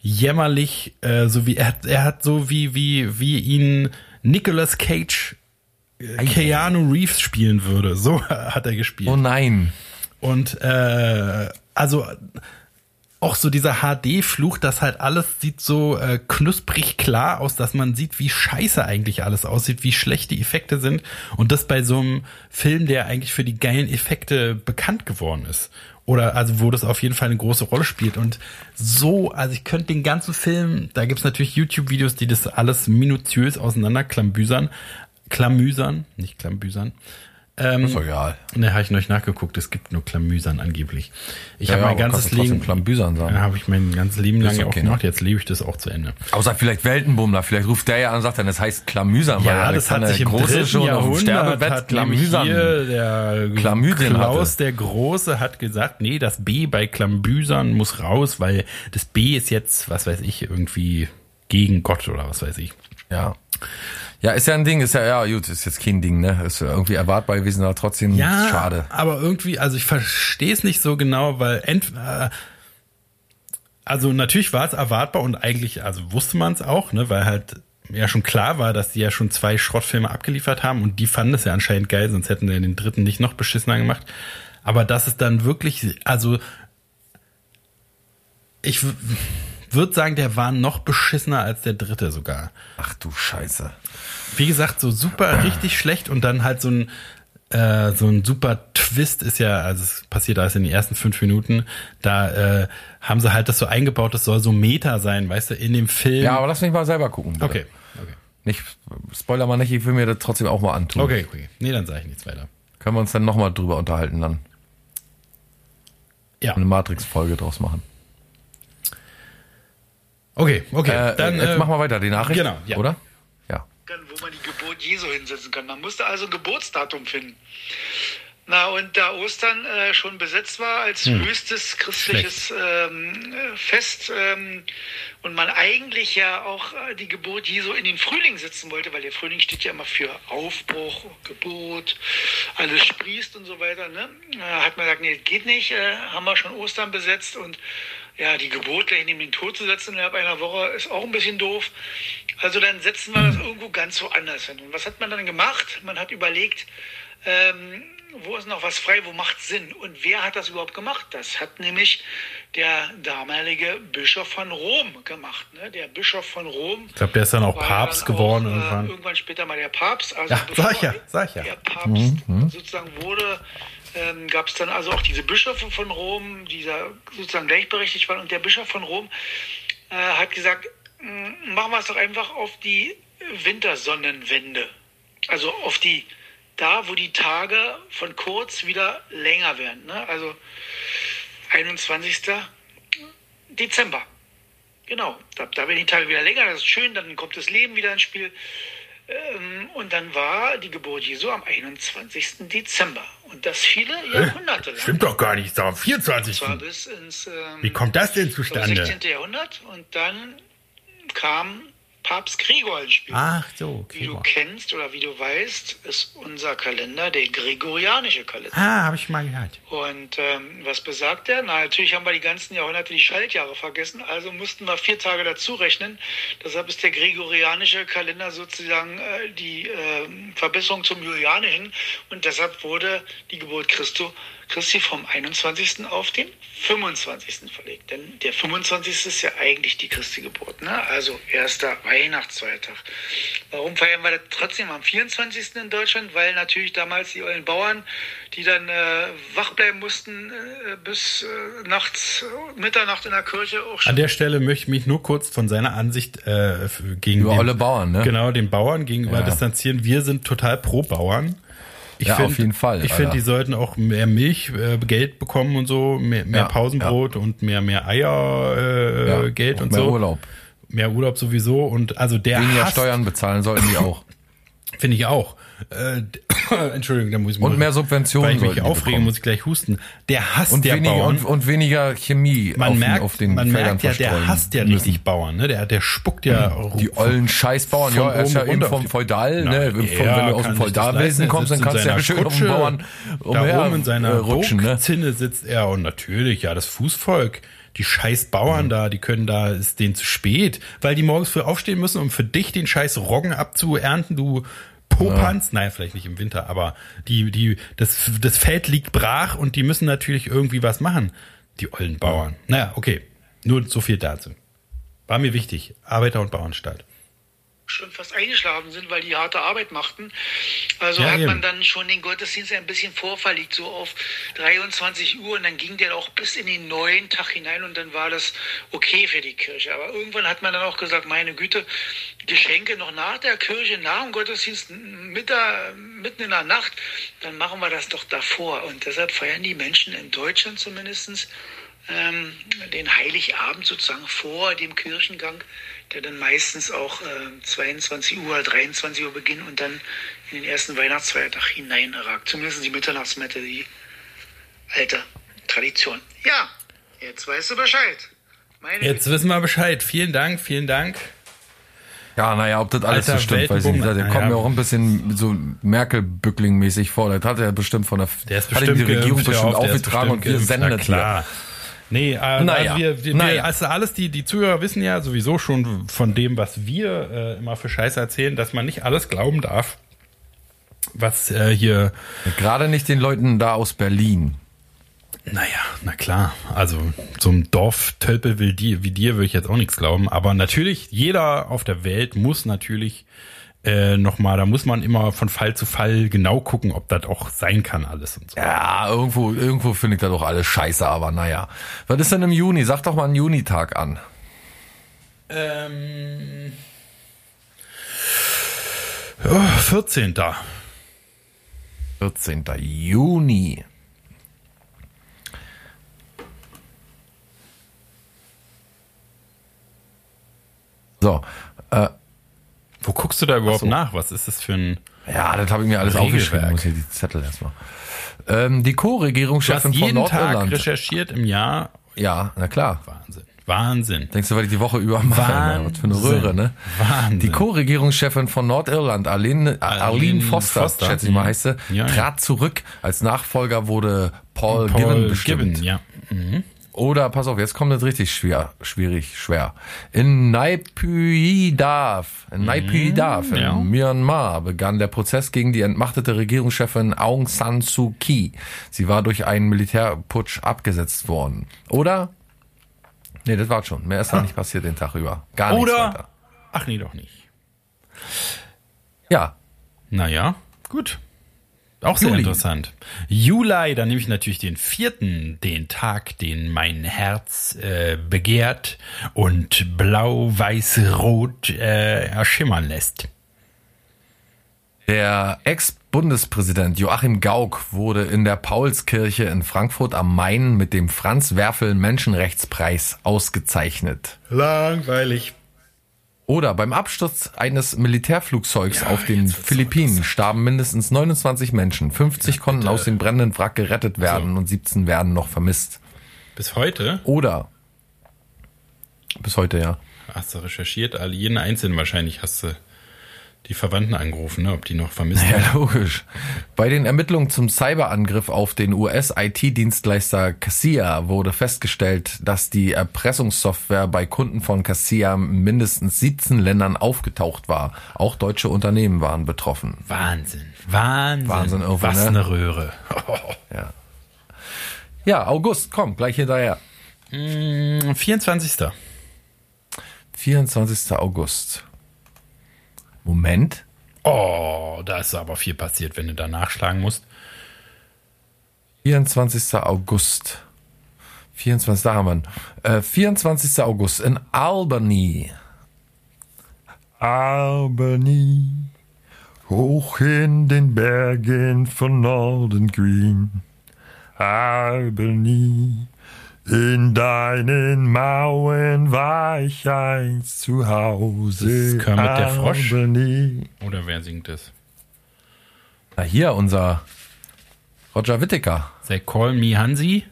jämmerlich, äh, so wie er, hat- er hat so wie, wie, wie ihn Nicolas Cage Keanu Reeves spielen würde. So hat er gespielt. oh nein. Und äh, also auch so dieser HD-Fluch, das halt alles sieht so äh, knusprig klar aus, dass man sieht, wie scheiße eigentlich alles aussieht, wie schlecht die Effekte sind. Und das bei so einem Film, der eigentlich für die geilen Effekte bekannt geworden ist. Oder also wo das auf jeden Fall eine große Rolle spielt. Und so, also ich könnte den ganzen Film, da gibt's natürlich YouTube-Videos, die das alles minutiös auseinanderklambüsern. Klamüsern, nicht klambüsern. Ähm, Ist egal. Ne, habe ich neulich nachgeguckt. Es gibt nur Klamüsern angeblich. Ich Ja, habe mein ganzes Leben Klambüsern sagen. Habe ich mein ganzes Leben lang ja auch okay, ne? gemacht. Jetzt lebe ich das auch zu Ende. Außer vielleicht Weltenbummler, vielleicht ruft der ja an und sagt dann, das heißt Klamüsern, weil Ja, das hat sich im Große schon auf dem Sterbebett Klamüsern. hier der Chlamydien Klaus hatte. der Große hat gesagt, nee, das B bei Klambüsern muss raus, weil das B ist jetzt, was weiß ich, irgendwie gegen Gott oder was weiß ich. Ja. Ja, ist ja ein Ding, ist ja, ja, gut, ist jetzt kein Ding, ne? Ist ja irgendwie erwartbar gewesen, aber trotzdem Ja, schade. aber irgendwie, also ich verstehe es nicht so genau, weil ent, äh, also natürlich war es erwartbar und eigentlich, also wusste man es auch, ne, weil halt ja schon klar war, dass die ja schon zwei Schrottfilme abgeliefert haben und die fanden es ja anscheinend geil, sonst hätten sie den dritten nicht noch beschissener gemacht. Aber dass es dann wirklich, also ich würde sagen, der war noch beschissener als der dritte sogar. Ach du Scheiße. Wie gesagt, so super richtig schlecht und dann halt so ein äh, so ein super Twist ist ja, also es passiert alles in den ersten fünf Minuten, da äh, haben sie halt das so eingebaut, das soll so Meta sein, weißt du, in dem Film. Ja, aber lass mich mal selber gucken. Bitte. okay, okay. Nicht, spoiler mal nicht, ich will mir das trotzdem auch mal antun. Okay, okay. Nee, dann sage ich nichts weiter. Können wir uns dann nochmal drüber unterhalten dann? Ja. Eine Matrix-Folge draus machen. Okay, okay. Äh, dann jetzt äh, machen wir weiter, die Nachricht. genau, ja. Oder? Ja. kann, wo man die Geburt Jesu hinsetzen kann. Man musste also ein Geburtsdatum finden. Na, und da Ostern äh, schon besetzt war als höchstes christliches ähm, äh, Fest ähm, und man eigentlich ja auch äh, die Geburt Jesu in den Frühling setzen wollte, weil der Frühling steht ja immer für Aufbruch, Geburt, alles sprießt und so weiter, ne? hat man gesagt, nee, geht nicht, äh, haben wir schon Ostern besetzt und ja, die Geburt gleich neben den Tod zu setzen innerhalb einer Woche ist auch ein bisschen doof. Also dann setzen wir das irgendwo ganz woanders hin. Und was hat man dann gemacht? Man hat überlegt, ähm, wo ist noch was frei, wo macht Sinn? Und wer hat das überhaupt gemacht? Das hat nämlich der damalige Bischof von Rom gemacht. Ne? Der Bischof von Rom. Ich glaube, der ist dann auch Papst dann geworden auch, äh, irgendwann. Irgendwann später mal der Papst. Also Ja, sag ich ja, sag ich ja. Der Papst sozusagen wurde, ähm, gab es dann also auch diese Bischöfe von Rom, die da sozusagen gleichberechtigt waren. Und der Bischof von Rom äh, hat gesagt, "Mm, machen wir es doch einfach auf die Wintersonnenwende. Also auf die, da wo die Tage von kurz wieder länger werden. Ne? Also 21. Dezember. Genau, da, da werden die Tage wieder länger, das ist schön, dann kommt das Leben wieder ins Spiel. Ähm, und dann war die Geburt Jesu am 21. Dezember. Und das viele Jahrhunderte lang. Stimmt doch gar nicht, doch am 24. Das war bis ins ähm, Wie kommt das denn zustande? 16. Jahrhundert. Und dann kam Papst Gregor ins Spiel. Ach so, Wie du okay. kennst oder wie du weißt, ist unser Kalender der gregorianische Kalender. Ah, habe ich mal gehört. Und ähm, was besagt der? Na, natürlich haben wir die ganzen Jahrhunderte die Schaltjahre vergessen, also mussten wir vier Tage dazu rechnen. Deshalb ist der gregorianische Kalender sozusagen äh, die ähm, Verbesserung zum julianischen und deshalb wurde die Geburt Christo, Christi vom 21. auf den 25. verlegt. Denn der 25. ist ja eigentlich die Christi Geburt, ne? also erster Weihnachtsfeiertag. Warum feiern wir das trotzdem am 24. in Deutschland? Weil natürlich damals die ollen Bauern, die dann äh, wach bleiben mussten äh, bis äh, nachts, Mitternacht in der Kirche auch schon. An der Stelle möchte ich mich nur kurz von seiner Ansicht äh, gegen Über den, alle Bauern, ne? Genau, den Bauern gegenüber Ja. distanzieren. Wir sind total pro Bauern. Ich Ja, find, auf jeden Fall, Ich finde, die sollten auch mehr Milch, äh, Geld bekommen und so, mehr, mehr Ja, Pausenbrot und mehr, mehr Eier, äh, Ja, Geld und mehr so. Urlaub. Mehr Urlaub sowieso und also der Weniger hasst, Steuern bezahlen sollten die auch. finde ich auch. Äh, Entschuldigung, da muss ich Und mehr Subventionen Weil ich mich aufrege, muss ich gleich husten. Der hasst Und der weniger, Bauern. und, und weniger Chemie man auf, merkt, den, auf den man Feldern merkt ja, der hasst ja müssen. richtig Bauern, ne? Der, der spuckt ja Die ollen Scheißbauern, Von ja, er ist ja eben vom Feudal, ne? Vom, wenn du aus dem Feudalwesen kommst, dann kannst du ja seiner schön auf dem Bauern da umher oben in seiner rutschen, ne? Burgzinne sitzt er und natürlich, ja, das Fußvolk, die scheiß Bauern da, die können da, ist denen zu spät, weil die morgens früh aufstehen müssen, um für dich den scheiß Roggen abzuernten, du Popanz, naja, vielleicht nicht im Winter, aber die, die, das, das Feld liegt brach und die müssen natürlich irgendwie was machen, die ollen Bauern. Naja, okay, nur so viel dazu. War mir wichtig, Arbeiter- und Bauernstaat. Schon fast eingeschlafen sind, weil die harte Arbeit machten. Also Ja, hat man eben. dann schon den Gottesdienst ein bisschen vorverlegt, so auf 23 Uhr und dann ging der auch bis in den neuen Tag hinein und dann war das okay für die Kirche. Aber irgendwann hat man dann auch gesagt, meine Güte, Geschenke noch nach der Kirche, nach dem Gottesdienst, mitter, mitten in der Nacht, dann machen wir das doch davor. Und deshalb feiern die Menschen in Deutschland zumindestens ähm, den Heiligabend sozusagen vor dem Kirchengang, der dann meistens auch äh, 22 Uhr, 23 Uhr beginnt und dann in den ersten Weihnachtsfeiertag hineinragt. Zumindest die Mitternachtsmette, die alte Tradition. Ja, jetzt weißt du Bescheid. Meine Jetzt wissen wir Bescheid. Vielen Dank, vielen Dank. Ja, naja, ob das alles Alter so stimmt, weiß ich nicht. Der Naja. kommt mir auch ein bisschen so Merkel-Bückling-mäßig vor. Das hat er bestimmt von der, Der ist hat bestimmt die Regierung bestimmt auf, aufgetragen und wir das Na hier. Nee, äh, Naja, also wir, wir, naja. also alles die, die Zuhörer wissen ja sowieso schon von dem, was wir äh, immer für Scheiße erzählen, dass man nicht alles glauben darf, was äh, hier Gerade nicht den Leuten da aus Berlin. Naja, na klar. Also so ein Dorftölpel wie dir, wie dir würde ich jetzt auch nichts glauben. Aber natürlich, jeder auf der Welt muss natürlich äh, nochmal, da muss man immer von Fall zu Fall genau gucken, ob das auch sein kann alles und so. Ja, irgendwo, irgendwo finde ich das doch alles scheiße, aber naja. Was ist denn im Juni? Sag doch mal einen Junitag an. Ähm, ja, 14. 14. Juni. So, äh, Wo guckst du da überhaupt so. nach? Was ist das für ein... ja, das habe ich mir alles aufgeschrieben. Muss hier die Zettel erstmal. Ähm, die Co-Regierungschefin von jeden Tag Nordirland. recherchiert im Jahr. Ja, na klar. Wahnsinn. Wahnsinn. Denkst du, weil ich die Woche über mache? Wahnsinn. Was für eine Röhre, ne? Wahnsinn. Die Co-Regierungschefin von Nordirland, Arlene, Arlene Foster, Foster, schätze ich mal, heißt sie, Ja, ja. trat zurück. Als Nachfolger wurde Paul, Paul Given bestimmt. Gibbon, ja. Mhm. Oder, pass auf, jetzt kommt es richtig schwer, schwierig, schwer. In Naypyidaw, in Naypyidaw in ja. Myanmar begann der Prozess gegen die entmachtete Regierungschefin Aung San Suu Kyi. Sie war durch einen Militärputsch abgesetzt worden. Oder? Nee, das war schon. Mehr ist da nicht passiert den Tag über. Gar nichts weiter. Oder... Ach nee, doch nicht. Ja, Naja, gut. Auch sehr Juli. interessant. Juli, dann nehme ich natürlich den vierten, den Tag, den mein Herz äh, begehrt und blau-weiß-rot äh, erschimmern lässt. Der Ex-Bundespräsident Joachim Gauck wurde in der Paulskirche in Frankfurt am Main mit dem Franz Werfel Menschenrechtspreis ausgezeichnet. Langweilig. Oder beim Absturz eines Militärflugzeugs auf den Philippinen starben mindestens 29 Menschen. 50 konnten aus dem brennenden Wrack gerettet werden und 17 werden noch vermisst. Bis heute Oder bis heute ja. hast du recherchiert, alle, jeden einzelnen wahrscheinlich hast du die Verwandten angerufen, ne, ob die noch vermisst Ja, werden. logisch. Bei den Ermittlungen zum Cyberangriff auf den US-IT-Dienstleister Cassia wurde festgestellt, dass die Erpressungssoftware bei Kunden von Cassia in mindestens 17 Ländern aufgetaucht war. Auch deutsche Unternehmen waren betroffen. Wahnsinn. Wahnsinn. Wahnsinn irgendwo, Was ne? eine Röhre. Ja. Ja, August, komm, gleich hinterher. 24. 24. August. Moment. Oh, da ist aber viel passiert, wenn du da nachschlagen musst. 24. August. 24. Da haben wir. Äh, 24. August in Albany. Albany. Hoch in den Bergen von Norden Green. Albany. In deinen Mauern war ich einst zu Hause. Das Kermit der Frosch. Albany. Oder wer singt es? Na hier, unser Roger Whittaker. Say Call Me Hansi?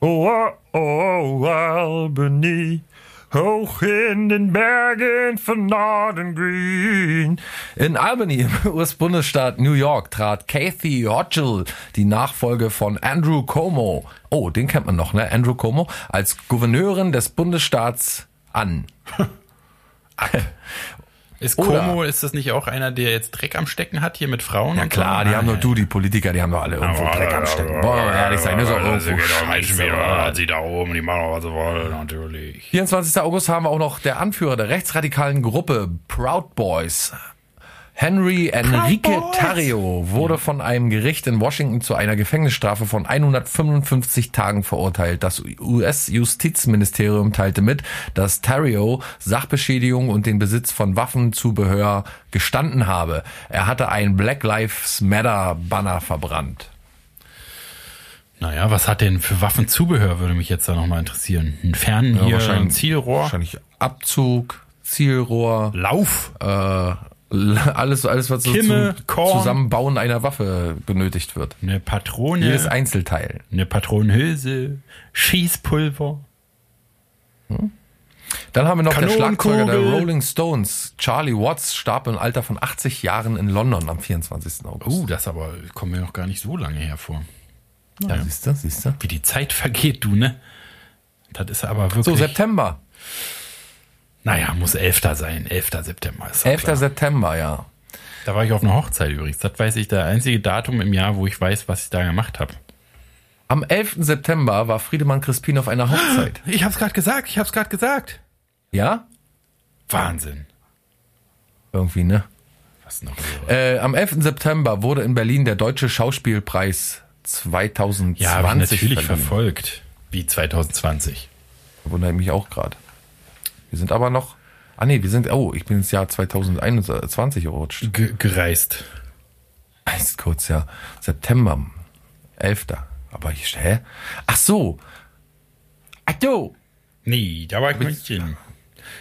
Oh, oh, oh, Albany, hoch in den Bergen von Norden Green. In Albany, im US-Bundesstaat New York, trat Kathy Hochul, die Nachfolge von Andrew Cuomo, oh, den kennt man noch, ne, Andrew Cuomo, als Gouverneurin des Bundesstaats an. Ist Como, ist das nicht auch einer, der jetzt Dreck am Stecken hat hier mit Frauen? Ja klar, so? die haben doch du, die Politiker, die haben doch alle irgendwo Dreck am Stecken. Boah, ehrlich sein, das ist auch irgendwo scheiße. Sie da oben, die machen auch, was sie wollen, natürlich. 24. August haben wir auch noch der Anführer der rechtsradikalen Gruppe Proud Boys. Henry Enrique. Tarrio wurde von einem Gericht in Washington zu einer Gefängnisstrafe von 155 Tagen verurteilt. Das US-Justizministerium teilte mit, dass Tarrio Sachbeschädigung und den Besitz von Waffenzubehör gestanden habe. Er hatte ein Black Lives Matter Banner verbrannt. Naja, was hat denn für Waffenzubehör, würde mich jetzt da nochmal interessieren. Ein Fern hier, ein Zielrohr, Wahrscheinlich Abzug, Zielrohr. Lauf, äh, alles, alles, was so Kimme, zum Korn. Zusammenbauen einer Waffe benötigt wird. eine Patrone, Jedes Einzelteil. eine Patronenhülse, Schießpulver. Dann haben wir noch Kanonenkugel. Schlagzeuger der Rolling Stones, Charlie Watts, starb im Alter von 80 Jahren in London am 24. August. Oh, das aber kommt mir noch gar nicht so lange hervor. ja, siehst du, siehst du. Wie die Zeit vergeht, du, ne? Das ist aber wirklich. So, September. Naja, muss 11. sein. 11. September ist doch 11. klar. September, ja. Da war ich auf einer Hochzeit übrigens. Das weiß ich, der einzige Datum im Jahr, wo ich weiß, was ich da gemacht habe. Am 11. September war Friedemann Crispin auf einer Hochzeit. Ich hab's gerade gesagt, ich hab's gerade gesagt. Ja? Wahnsinn. Irgendwie, ne? Was noch? Äh, am 11. September wurde in Berlin der Deutsche Schauspielpreis 2020 Ja, natürlich verliehen. verfolgt. Wie 2020. Wundere ich mich auch gerade. Wir sind aber noch. Ah nee, wir sind. Oh, ich bin ins Jahr 2021 gerutscht. Ge gereist. Erst kurz, ja. September. 11. Aber ich. Hä? Ach so. Ach so. Nee, da war ich nicht hin.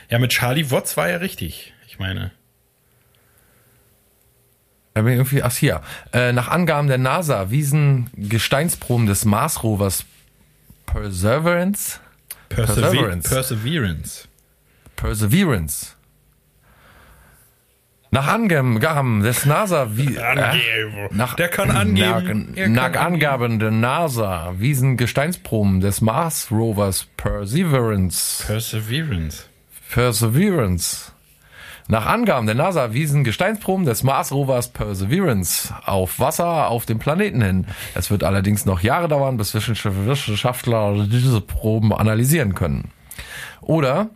Ja, mit Charlie Watts war ja richtig. Ich meine. Da bin ich irgendwie, ach hier. Äh, nach Angaben der NASA wiesen Gesteinsproben des Mars-Rovers Perseverance, Perseverance. Perseverance. Perseverance. Perseverance. Nach Angaben des NASA wie, Angeben. nach, Der kann angeben. Nach, kann nach angeben. Angaben der NASA wiesen Gesteinsproben des Mars-Rovers Perseverance Perseverance. Perseverance. Nach Angaben der NASA wiesen Gesteinsproben des Mars-Rovers Perseverance auf Wasser auf dem Planeten hin. Es wird allerdings noch Jahre dauern, bis Wissenschaftler diese Proben analysieren können. Oder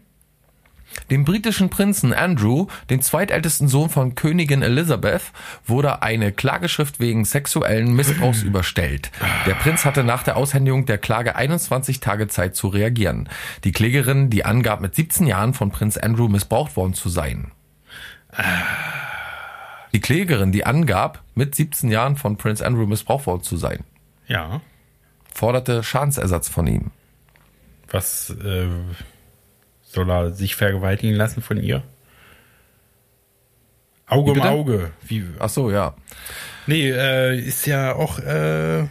dem britischen Prinzen Andrew, dem zweitältesten Sohn von Königin Elizabeth, wurde eine Klageschrift wegen sexuellen Missbrauchs überstellt. Der Prinz hatte nach der Aushändigung der Klage 21 Tage Zeit zu reagieren. Die Klägerin, die angab, mit 17 Jahren von Prinz Andrew missbraucht worden zu sein. Die Klägerin, die angab, mit 17 Jahren von Prinz Andrew missbraucht worden zu sein, Ja. forderte Schadensersatz von ihm. Was äh, soll er sich vergewaltigen lassen von ihr? Auge um? Auge. Wie, Ach so, ja. nee, äh, ist ja auch äh,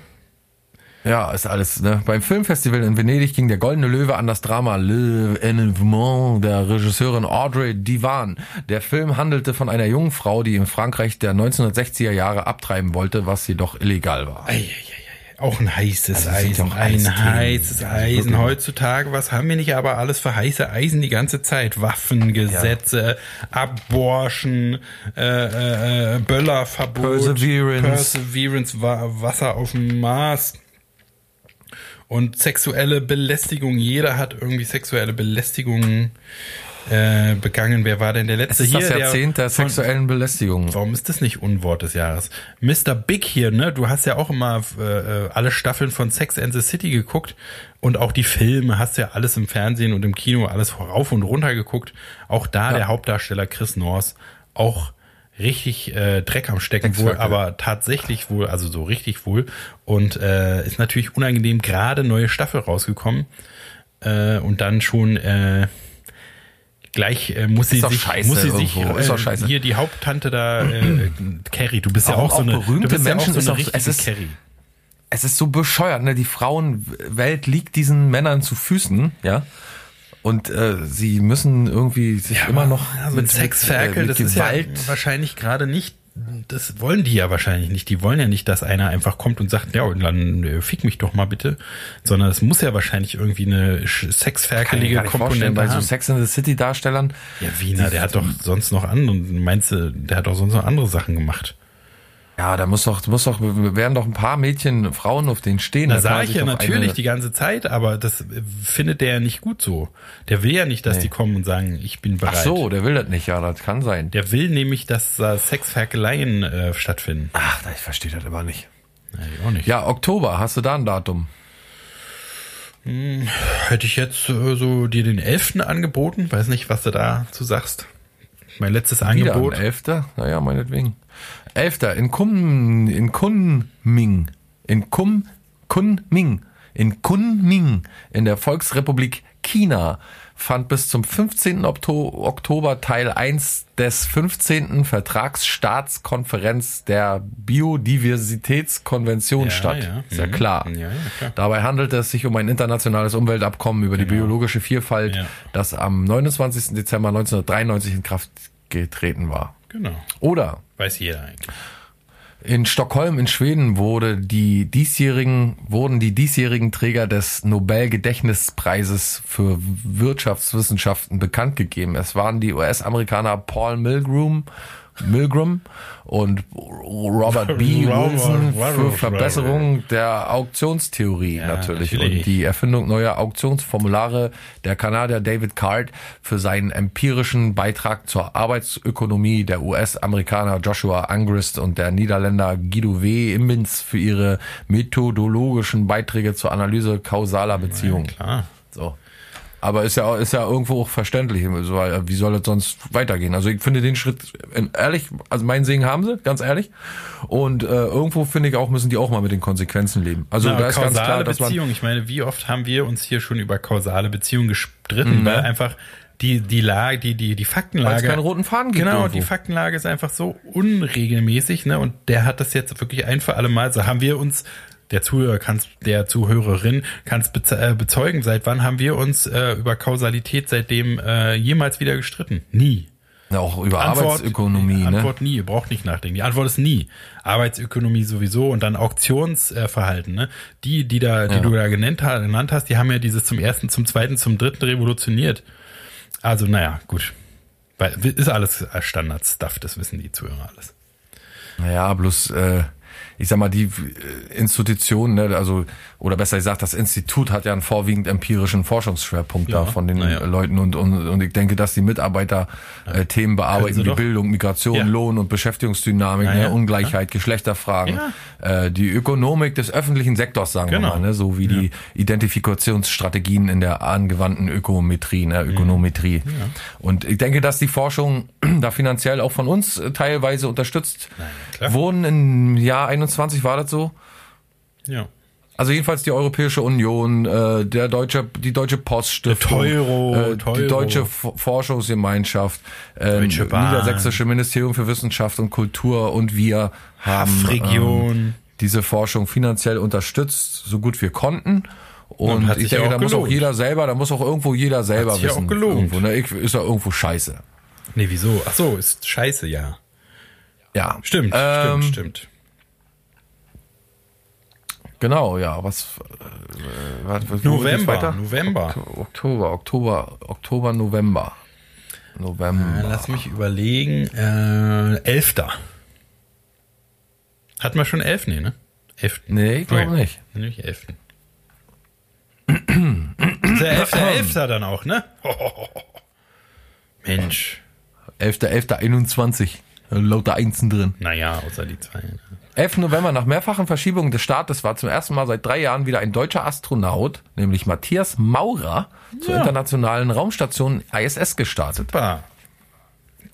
Ja, ist alles, ne? Beim Filmfestival in Venedig ging der Goldene Löwe an das Drama Le Enlèvement der Regisseurin Audrey Divan. Der Film handelte von einer jungen Frau, die in Frankreich der 1960er Jahre abtreiben wollte, was jedoch illegal war. Ei, ei, ei, ei. Auch ein heißes Also ja Eisen, ein heißes Also Eisen. wirklich. Heutzutage, was haben wir nicht aber alles für heiße Eisen die ganze Zeit? Waffen, Gesetze, Abortion, äh, äh, äh, Böllerverbot, Perseverance. Perseverance, Wa Wasser auf dem Mars und sexuelle Belästigung. Jeder hat irgendwie sexuelle Belästigung äh, begangen. Wer war denn der letzte hier? das Jahrzehnt der von- sexuellen Belästigung. Warum ist das nicht Unwort des Jahres? Mr. Big hier, ne? Du hast ja auch immer äh, alle Staffeln von Sex and the City geguckt und auch die Filme hast ja alles im Fernsehen und im Kino alles rauf und runter geguckt. Auch da der Hauptdarsteller Chris Norris auch richtig äh, Dreck am Stecken wohl, aber tatsächlich wohl, also so richtig wohl und äh, ist natürlich unangenehm gerade neue Staffel rausgekommen äh, und dann schon äh, gleich äh, muss sie sich scheiße muss sie sich scheiße. hier die Haupttante da äh, Carrie, du bist ja Auch- auch so eine berühmte Menschen ja auch ist so auch- eine es ist- Carrie. Es ist so bescheuert, ne? Die Frauenwelt liegt diesen Männern zu Füßen, ja. Und äh, sie müssen irgendwie sich immer noch also mit Sexferkel, mit das ist ja Gewalt wahrscheinlich gerade nicht das wollen die ja wahrscheinlich nicht. Die wollen ja nicht, dass einer einfach kommt und sagt, ja, dann äh, fick mich doch mal bitte, sondern es muss ja wahrscheinlich irgendwie eine sexferkelige Komponente bei so. Sex in the City Darstellern. ja, Wiener, der hat doch sonst noch andere, meinst du, der hat doch sonst noch andere Sachen gemacht. Ja, da muss doch, muss doch, werden doch ein paar Mädchen, Frauen auf den stehen. Da Da sage ich ja natürlich die ganze Zeit, aber das äh, findet der ja nicht gut so. Der will ja nicht, dass die kommen und sagen, ich bin bereit. Ach so, der will das nicht, ja, das kann sein. Der will nämlich, dass da Sexferkeleien äh, stattfinden. Ach, ich verstehe das immer nicht. Ja, ich auch nicht. Ja, Oktober, hast du da ein Datum? Hätte ich jetzt äh, so dir den 11. angeboten, weiß nicht, was du dazu sagst. Mein letztes Wieder Angebot. am 11. Naja, meinetwegen. 11. in Kun, in Kunming, in Kum, Kunming, in Kunming, in der Volksrepublik China fand bis zum 15. Okto- Oktober Teil 1 des 15. Vertragsstaatskonferenz der Biodiversitätskonvention Ja, statt. ja. Ist ja Mhm. klar. Ja, klar. Dabei handelt es sich um ein internationales Umweltabkommen über die biologische Vielfalt, das am 29. Dezember 1993 in Kraft getreten war. Genau. Oder Weiß jeder eigentlich. in Stockholm in Schweden wurde die diesjährigen, wurden die diesjährigen Träger des Nobel-Gedächtnispreises für Wirtschaftswissenschaften bekannt gegeben. Es waren die US-Amerikaner Paul Milgrom, Milgram und Robert B. Wilson für Verbesserung der Auktionstheorie Ja, natürlich. natürlich. und die Erfindung neuer Auktionsformulare der Kanadier David Card für seinen empirischen Beitrag zur Arbeitsökonomie der US-Amerikaner Joshua Angrist und der Niederländer Guido W. Immins für ihre methodologischen Beiträge zur Analyse kausaler Beziehungen. Klar. Aber ist ja, ist ja irgendwo auch verständlich, weil wie soll es sonst weitergehen? Also ich finde den Schritt, ehrlich, also meinen Segen haben sie, ganz ehrlich. Und äh, irgendwo finde ich auch, müssen die auch mal mit den Konsequenzen leben. Also Na, da ist ganz klar, dass man Beziehung. Ich meine, wie oft haben wir uns hier schon über kausale Beziehungen gestritten, Mhm. weil einfach die die Lage, die die die Faktenlage, Weil es keinen roten Faden gibt Genau, irgendwo. die Faktenlage ist einfach so unregelmäßig, ne? Und der hat das jetzt wirklich ein für alle Mal. So haben wir uns der Zuhörer kann's, der Zuhörerin kann es äh, bezeugen. Seit wann haben wir uns äh, über Kausalität seitdem äh, jemals wieder gestritten? Nie. ja, auch über Arbeitsökonomie, ne? Antwort nie, ihr braucht nicht nachdenken. Die Antwort ist nie. Arbeitsökonomie sowieso und dann Auktionsverhalten, ne? Die, die da, die Ja. du da genannt, genannt hast, die haben ja dieses zum ersten, zum zweiten, zum dritten revolutioniert. Also, naja, gut. Weil, ist alles Standard-Stuff, das wissen die Zuhörer alles. Naja, bloß, äh, ich sag mal, die äh, Institution, ne, also, oder besser gesagt, das Institut hat ja einen vorwiegend empirischen Forschungsschwerpunkt Ja, da von den ja. Leuten und, und, und ich denke, dass die Mitarbeiter äh, Themen bearbeiten wie. Bildung, Migration, Ja. Lohn und Beschäftigungsdynamik, Na ne, Ungleichheit, Geschlechterfragen, äh, die Ökonomik des öffentlichen Sektors, sagen Genau. wir mal, ne, so wie die Identifikationsstrategien in der angewandten Ökometrie, ne, Ökonometrie. Und ich denke, dass die Forschung da finanziell auch von uns äh, teilweise unterstützt klar. wurden im Jahr 21, war das so? Ja. Also jedenfalls die Europäische Union, äh, der deutsche, die deutsche Poststiftung, Teuro, äh, Teuro. die deutsche F Forschungsgemeinschaft, äh, niedersächsische Ministerium für Wissenschaft und Kultur und wir haben ähm, diese Forschung finanziell unterstützt, so gut wir konnten. Und hat ich denke, da muss auch gelohnt. jeder selber, da muss auch irgendwo jeder selber ja wissen. auch gelohnt. Irgendwo, ne? ich, ist ja irgendwo scheiße. Nee, wieso? Ach so, ist scheiße, ja. Ja. Stimmt, Ähm, stimmt, stimmt. Genau, ja. Was, äh, wo geht's November? November. Oktober, Oktober, Oktober, November. November. Lass mich überlegen. Äh, Elfter. Hatten wir schon elf? Nee, ne? Elften. Nee, ich glaube Okay. nicht. Nämlich elften. der elfte, elfter dann auch, ne? Mensch. 11.11.21. Lauter Einsen drin. Naja, außer die zwei. Ne? 11. November, nach mehrfachen Verschiebungen des Startes war zum ersten Mal seit drei Jahren wieder ein deutscher Astronaut, nämlich Matthias Maurer, zur Ja. internationalen Raumstation ISS gestartet. Super.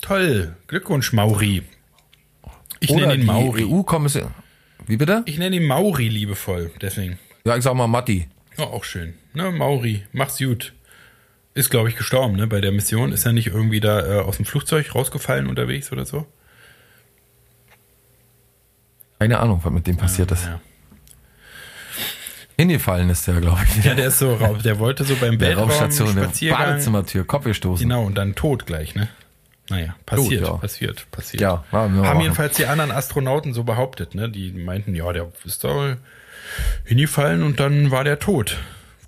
Toll. Glückwunsch, Mauri. Ich Oder nenne ihn Mauri. EU-Kommission. Wie bitte? Ich nenne ihn Mauri liebevoll, deswegen. Ja, ich sag mal Matti. Ja, auch schön. Ne, Mauri, mach's gut. Ist, glaube ich, gestorben, ne? Bei der Mission. Ist er nicht irgendwie da äh, aus dem Flugzeug rausgefallen unterwegs oder so? Keine Ahnung, was mit dem passiert ist. Ja. Hingefallen ist der, glaube ich. ja, der ist so, ra- der wollte so beim der Raumstation, der. Badezimmertür, Kopf gestoßen. Genau, und dann tot gleich, ne? Naja, passiert, ja. passiert, passiert. Ja, ja, ja. Haben jedenfalls die anderen Astronauten so behauptet, ne? Die meinten, ja, der ist da hingefallen und dann war der tot.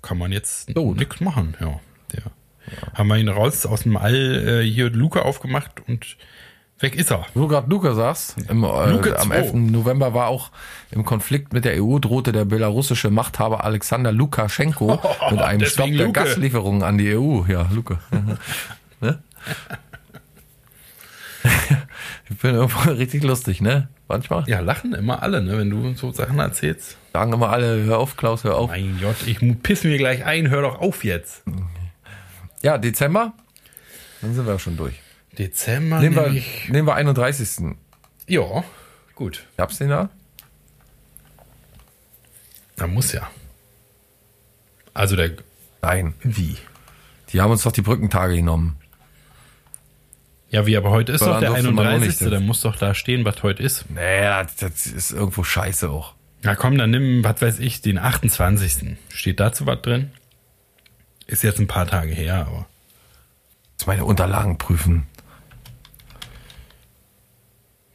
Kann man jetzt Tot. nichts machen, ja. Der. Haben wir ihn raus aus dem All äh, hier Luke aufgemacht und weg ist er. Wo du gerade Luca sagst, im, äh, Luke am 2. 11. November war auch im Konflikt mit der EU drohte der belarussische Machthaber Alexander Lukaschenko mit einem Stopp der Luke. Gaslieferungen an die EU. Ja, Luke. ne? ich bin irgendwo richtig lustig, ne? Manchmal Ja, lachen immer alle, ne? Wenn du so Sachen erzählst. sagen immer alle, hör auf, Klaus, hör auf. Mein Gott, ich mu- piss mir gleich ein, hör doch auf jetzt. Ja, Dezember, dann sind wir schon durch. Dezember Nehmen wir, nämlich. nehmen wir 31. Ja, gut. Gab's den da? Da muss ja. Also der. Nein. Wie? Die haben uns doch die Brückentage genommen. Ja, wie, aber heute ist Weil doch der dann durfte man noch 31. nicht. Da muss doch da stehen, was heute ist. Naja, das, das ist irgendwo scheiße auch. Na komm, dann nimm, was weiß ich, den 28. Steht dazu was drin? Ist jetzt ein paar Tage her, aber. Jetzt meine Unterlagen prüfen.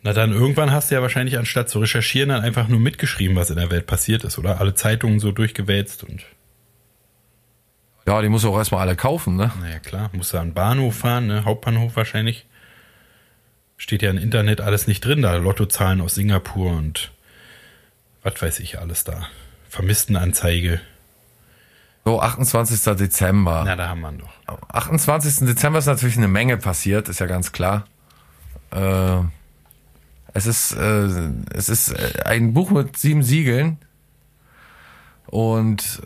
Na dann irgendwann hast du ja wahrscheinlich anstatt zu recherchieren dann einfach nur mitgeschrieben, was in der Welt passiert ist, oder? Alle Zeitungen so durchgewälzt und. Ja, die muss auch erstmal alle kaufen, ne? Naja, klar, musst du an den Bahnhof fahren, ne? Hauptbahnhof wahrscheinlich. Steht ja im Internet alles nicht drin, da Lottozahlen aus Singapur und was weiß ich alles da. Vermisstenanzeige. So, 28. Dezember. Na, da haben wir ihn doch. Am 28. Dezember ist natürlich eine Menge passiert, ist ja ganz klar. Äh, es ist, äh, es ist äh, ein Buch mit sieben Siegeln. Und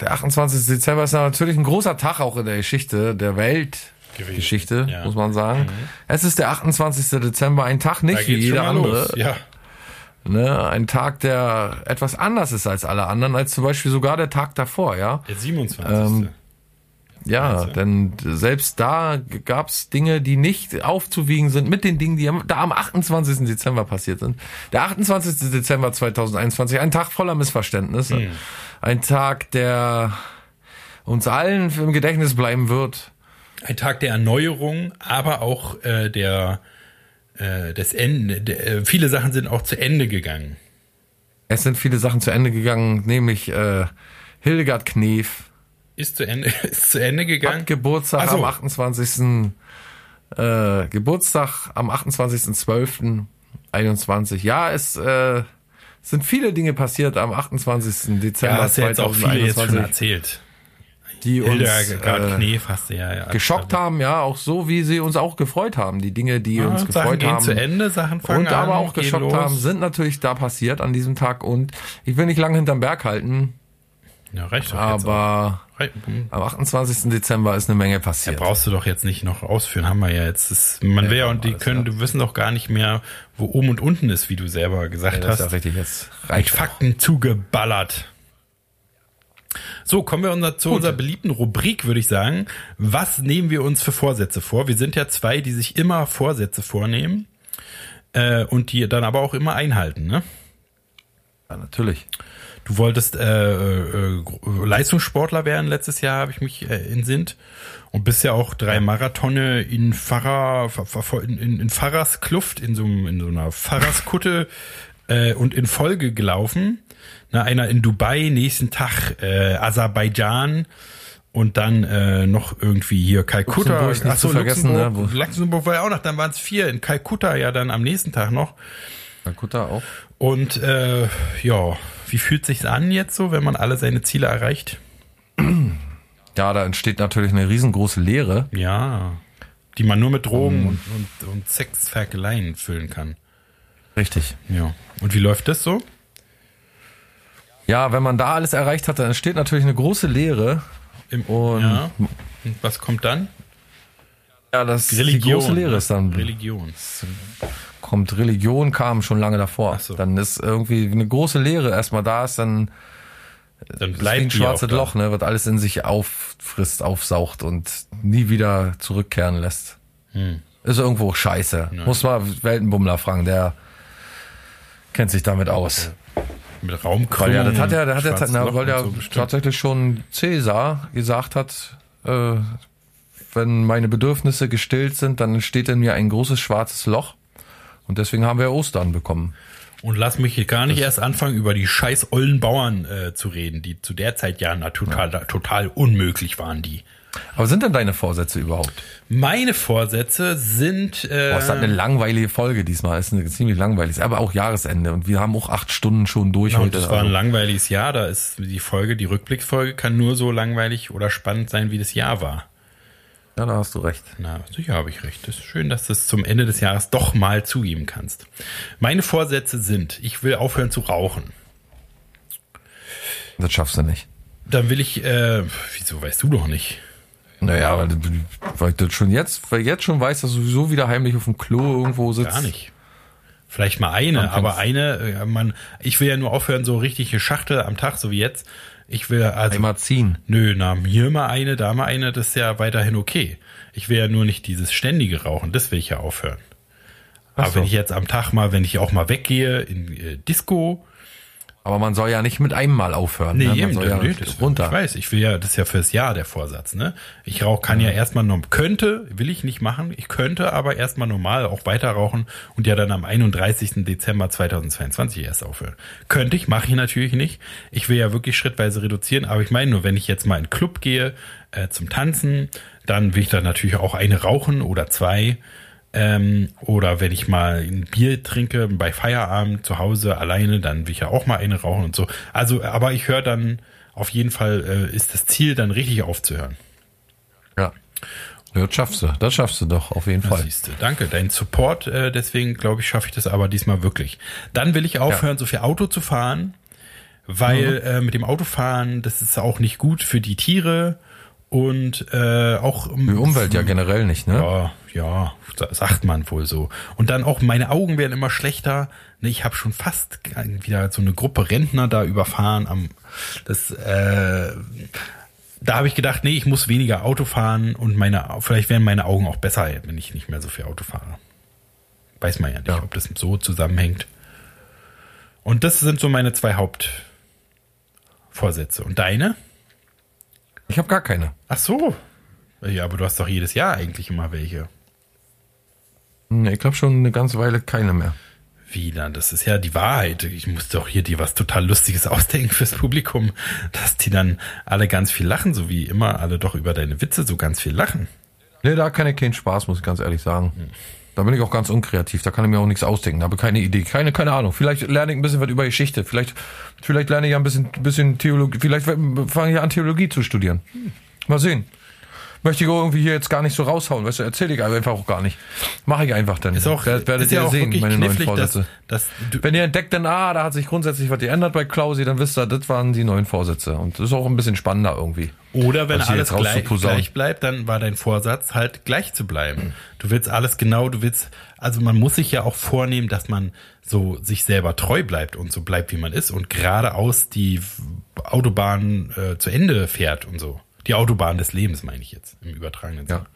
der 28. Dezember ist natürlich ein großer Tag auch in der Geschichte der Weltgeschichte, Gewesen, ja. muss man sagen. Es ist der 28. Dezember, ein Tag nicht wie jeder andere. Ja. Ne? Ein Tag, der etwas anders ist als alle anderen, als zum Beispiel sogar der Tag davor, ja. Der 27. Ähm, Ja, du? denn selbst da gab's Dinge, die nicht aufzuwiegen sind mit den Dingen, die am, da am 28. Dezember passiert sind. Der 28. Dezember 2021, ein Tag voller Missverständnisse. Hm. Ein Tag, der uns allen im Gedächtnis bleiben wird. Ein Tag der Erneuerung, aber auch äh, der äh, des Ende. Der, äh, viele Sachen sind auch zu Ende gegangen. Es sind viele Sachen zu Ende gegangen, nämlich äh, Hildegard Knef Ist zu Ende, ist zu Ende gegangen. hat Geburtstag so. am 28. Äh, Geburtstag am 28.12.21. Ja, es äh, sind viele Dinge passiert am 28. Dezember ja, hast ja jetzt auch viele jetzt schon 2021, erzählt. die uns äh, Knef hast du ja, ja geschockt haben, ja, auch so wie sie uns auch gefreut haben. Die Dinge, die Ja, uns Sachen gefreut gehen haben. zu Ende, Sachen fangen und an, aber auch geschockt los. haben, sind natürlich da passiert an diesem Tag und ich will nicht lange hinterm Berg halten, Ja, jetzt aber. Am 28. Dezember ist eine Menge Ja, passiert. brauchst du doch jetzt nicht noch ausführen, haben wir ja jetzt. Das, man will ja und die können, ja. du wissen doch gar nicht mehr, wo oben und unten ist, wie du selber gesagt das ist ja hast. richtig, jetzt Mit reicht Fakten zugeballert. So, kommen wir unser, zu unserer beliebten Rubrik, würde ich sagen. Was nehmen wir uns für Vorsätze vor? Wir sind ja zwei, die sich immer Vorsätze vornehmen äh, und die dann aber auch immer einhalten. Ne? Ja, natürlich. Du wolltest äh, äh, Gro- Leistungssportler werden letztes Jahr, habe ich mich äh, entsinnt. Und bist ja auch drei Marathone in Pfarrer, in, in, in Pfarrerskluft, in so, in so einer Pfarrerskutte äh, und in Folge gelaufen. Na, einer in Dubai, nächsten Tag äh, Aserbaidschan und dann äh, noch irgendwie hier Kalkutta. Luxemburg nicht Ach so, zu vergessen, Luxemburg, ne, Luxemburg war ja auch noch, dann waren es vier. In Kalkutta ja dann am nächsten Tag noch. Kalkutta auch. Und äh, ja, wie fühlt sich's an jetzt so, wenn man alle seine Ziele erreicht? Ja, da entsteht natürlich eine riesengroße Leere. Ja, die man nur mit Drogen und, und, und Sexferkeleien füllen kann. Richtig. Ja. Und wie läuft das so? Ja, wenn man da alles erreicht hat, dann entsteht natürlich eine große Leere. Im, Und- ja. Und was kommt dann? Ja, das die große Leere ne? ist dann Religion. Kommt Religion kam schon lange davor. So. Dann ist irgendwie eine große Leere erstmal da ist, dann Dann bleibt ein schwarzes. Loch, ne, wird alles in sich auffrisst, aufsaugt und nie wieder zurückkehren lässt. Hm. Ist irgendwo scheiße. Muss mal Weltenbummler fragen, der kennt sich damit aus. Mit Raumkrümmung. Weil ja, das hat ja, der hat ja, na, weil ja so tatsächlich schon Cäsar gesagt hat, äh, wenn meine Bedürfnisse gestillt sind, dann entsteht in mir ein großes schwarzes Loch. Und deswegen haben wir Ostern bekommen. Und lass mich hier gar nicht erst anfangen, über die scheiß ollen Bauern äh, zu reden, die zu der Zeit ja na, total, total unmöglich waren, die. Aber sind denn deine Vorsätze überhaupt? Meine Vorsätze sind äh, Boah, ist das eine langweilige Folge diesmal. Ist eine ziemlich langweilig. Aber auch Jahresende. Und wir haben auch acht Stunden schon durch Ja, und heute. das war ein Also, langweiliges Jahr. Da ist die Folge, die Rückblicksfolge kann nur so langweilig oder spannend sein, wie das Jahr war. Ja, da hast du recht. Na, sicher habe ich recht. Es ist schön, dass du es zum Ende des Jahres doch mal zugeben kannst. Meine Vorsätze sind, ich will aufhören zu rauchen. Das schaffst du nicht. Dann will ich, äh, wieso weißt du doch nicht? Naja, weil, du- weil du schon jetzt, weil jetzt schon weißt, dass du sowieso wieder heimlich auf dem Klo irgendwo sitzt. Gar nicht. Vielleicht mal eine, aber eine, äh, man, ich will ja nur aufhören, so richtige Schachtel am Tag, so wie jetzt. Ich will also, Einmal ziehen. nö, na, hier mal eine, da mal eine, das ist ja weiterhin okay. Ich will ja nur nicht dieses ständige Rauchen, das will ich ja aufhören. Aber so. wenn ich jetzt am Tag mal, wenn ich auch mal weggehe in äh, Disco, Aber man soll ja nicht mit einem Mal aufhören. Nee, ne? Eben, soll ja nee, das, runter. Ich weiß, ich will ja, das ist ja fürs Jahr der Vorsatz, ne? Ich rauch, kann ja erstmal noch, könnte, will ich nicht machen, ich könnte aber erstmal normal auch weiter rauchen und ja dann am 31. Dezember 2022 erst aufhören. Könnte ich, mache ich natürlich nicht. Ich will ja wirklich schrittweise reduzieren, aber ich meine nur, wenn ich jetzt mal in den Club gehe, äh, zum Tanzen, dann will ich da natürlich auch eine rauchen oder zwei. Ähm, oder wenn ich mal ein Bier trinke bei Feierabend zu Hause alleine, dann will ich ja auch mal eine rauchen und so. Also, aber ich höre dann auf jeden Fall, äh, ist das Ziel dann richtig aufzuhören. Ja. Ja, das schaffst du. Das schaffst du doch, auf jeden Ja, Fall. siehst du. Danke, dein Support. Äh, deswegen glaube ich, schaffe ich das aber diesmal wirklich. Dann will ich aufhören, so viel Auto zu fahren, weil äh, mit dem Autofahren, das ist auch nicht gut für die Tiere und äh, auch Die Umwelt ja generell nicht, ne? Ja, ja, sa- sagt man wohl so. Und dann auch meine Augen werden immer schlechter. Ne, Ich habe schon fast wieder so eine Gruppe Rentner da überfahren. Am, das, äh, da habe ich gedacht, nee, ich muss weniger Auto fahren und meine, vielleicht werden meine Augen auch besser, wenn ich nicht mehr so viel Auto fahre. Weiß man ja nicht, Ja. ob das so zusammenhängt. Und das sind so meine zwei Hauptvorsätze. Und deine? Ich habe gar keine. Ach so. Ja, aber du hast doch jedes Jahr eigentlich immer welche. Ich glaube schon eine ganze Weile keine mehr. Wie dann? Das ist ja die Wahrheit. Ich muss doch hier dir was total Lustiges ausdenken fürs Publikum, dass die dann alle ganz viel lachen, so wie immer alle doch über deine Witze so ganz viel lachen. Nee, da kann ich keinen Spaß, muss ich ganz ehrlich sagen. Da bin ich auch ganz unkreativ, da kann ich mir auch nichts ausdenken, da habe keine Idee, keine, keine Ahnung. Vielleicht lerne ich ein bisschen was über Geschichte, vielleicht, vielleicht lerne ich ja ein bisschen, bisschen Theologie, vielleicht fange ich an, Theologie zu studieren. Mal sehen. Möchte ich irgendwie hier jetzt gar nicht so raushauen, weißt du, erzähle ich einfach auch gar nicht. Mache ich einfach dann. Ist auch, Werdet- werdet ist ja ihr auch sehen, meine neuen dass, Vorsätze. dass du, Wenn ihr entdeckt dann, ah, da hat sich grundsätzlich was geändert bei Klausi, dann wisst ihr, das waren die neuen Vorsätze. Und das ist auch ein bisschen spannender irgendwie. Oder wenn alles gleich, gleich bleibt, dann war dein Vorsatz halt gleich zu bleiben. Du willst alles genau, du willst, also man muss sich ja auch vornehmen, dass man so sich selber treu bleibt und so bleibt, wie man ist und geradeaus die Autobahn äh, zu Ende fährt und so. Die Autobahn des Lebens meine ich jetzt im übertragenen Sinne. Ja.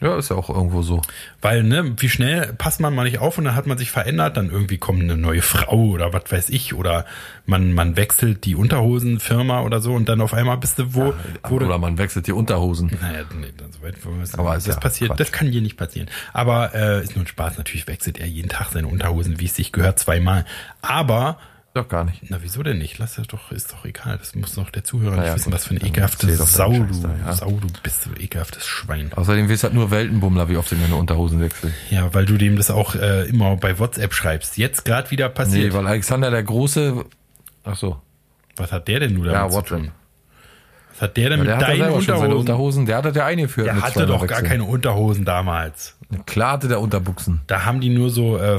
Ja, ist ja auch irgendwo so. Weil, ne, wie schnell passt man mal nicht auf und dann hat man sich verändert, dann irgendwie kommt eine neue Frau oder was weiß ich, oder man, man wechselt die Unterhosenfirma oder so und dann auf einmal bist du wo, du, Oder man wechselt die Unterhosen. naja, nee, dann so weit Aber das ja passiert, Quatsch. das kann hier nicht passieren. Aber äh, ist nur ein Spaß, natürlich wechselt er jeden Tag seine Unterhosen, wie es sich gehört, zweimal. Aber Doch gar nicht. na, wieso denn nicht? Lass das doch, ist doch egal. Das muss doch der Zuhörer Na ja, nicht wissen, gut. was für eine Dann ekelhafte erzähl doch Sau du, da, ja. Sau du bist, du ekelhaftes Schwein. Außerdem wisst halt nur Weltenbummler, wie oft ich meine Unterhosen wechsle. Ja, weil du dem das auch äh, immer bei WhatsApp schreibst. Jetzt gerade wieder Nee, passiert. weil Alexander der Große. Ach so. was hat der denn nur damit Ja, zu tun? Was hat der denn Ja, der mit hat ja deinen Unterhosen? Unterhosen. Der hatte der eingeführt. Der hatte doch gar wechseln. keine Unterhosen damals. Klar hatte der Unterbuchsen. Da haben die nur so äh,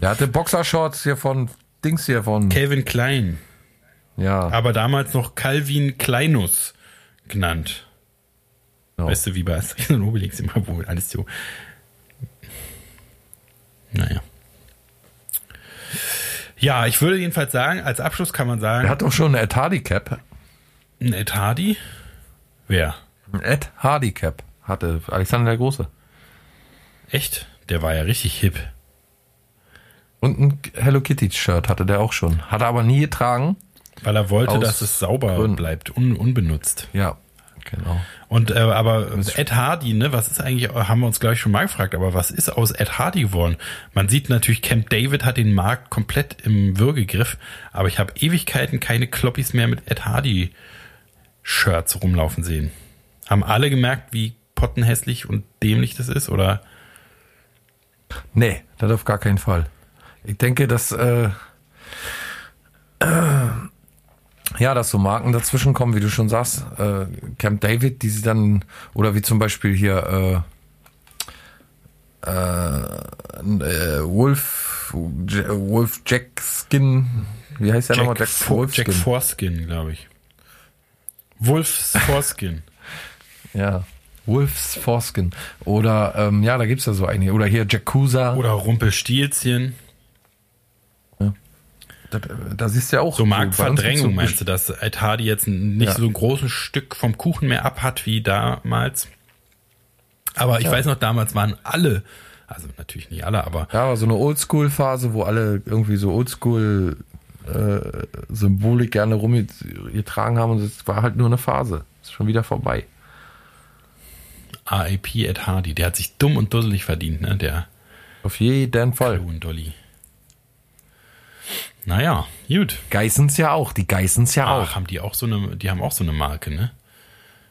Der hatte Boxershorts hier von Dings hier von. Calvin Klein, Ja. aber damals noch Calvin Kleinus genannt. genau. Weißt du, wie bei Asterix und Obelix immer, wo alles so. Naja. Ja, ich würde jedenfalls sagen, als Abschluss kann man sagen, Er hat doch schon eine Ed Hardy Cap. ein Ed Hardy. Wer? Ein Ed Hardy Cap hatte Alexander der Große. Echt? Der war ja richtig hip. Und ein Hello Kitty Shirt hatte der auch schon. Hat er aber nie getragen. Weil er wollte, dass es sauber Gründen. bleibt, un, unbenutzt. Ja, genau. Und äh, aber Ed Hardy, ne, was ist eigentlich, haben wir uns gleich schon mal gefragt, aber was ist aus Ed Hardy geworden? Man sieht natürlich, Camp David hat den Markt komplett im Würgegriff, aber ich habe Ewigkeiten keine Kloppis mehr mit Ed Hardy Shirts rumlaufen sehen. Haben alle gemerkt, wie pottenhässlich und dämlich das ist, oder? Nee, das auf gar keinen Fall. Ich denke, dass äh, äh, ja, dass so Marken dazwischen kommen, wie du schon sagst, äh, Camp David, die sie dann oder wie zum Beispiel hier äh, äh, Wolf J- Wolf Jack Skin, wie heißt der Jack, nochmal? Fo- Jack Foreskin, glaube ich. Wolfs Foreskin. ja. Wolf's Foreskin. Oder ähm, ja, da gibt's ja so einige. Oder hier Jacuzza. Oder Rumpelstilzchen. Da, da siehst du ja auch So Marktverdrängung meinst du, dass Ed Hardy jetzt nicht Ja. so ein großes Stück vom Kuchen mehr abhat wie damals? Aber ich weiß noch, damals waren alle, also natürlich nicht alle, aber Ja, aber so eine Oldschool-Phase, wo alle irgendwie so Oldschool äh, Symbolik gerne rumgetragen haben und es war halt nur eine Phase. Ist schon wieder vorbei. RAP Ed Hardy, der hat sich dumm und dusselig verdient, ne? Der Auf jeden Fall. Clown Dolly. Naja, gut. Geissens ja auch, die Geissens ja Ach, auch. haben die auch so eine, die haben auch so eine Marke, ne?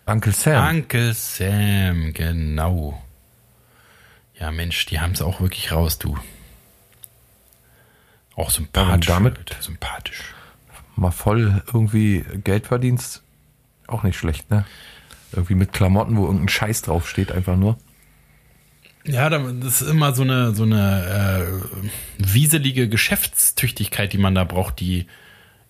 Uncle Sam. Uncle Sam, genau. Ja, Mensch, die haben es auch wirklich raus, du. Auch sympathisch. Ja, damit- Leute, sympathisch. Mal voll irgendwie Geld verdienst, auch nicht schlecht, ne? Irgendwie mit Klamotten, wo irgendein Scheiß draufsteht, einfach nur. Ja, da- das ist immer so eine, so eine äh, wieselige Geschäftstüchtigkeit, die man da braucht, die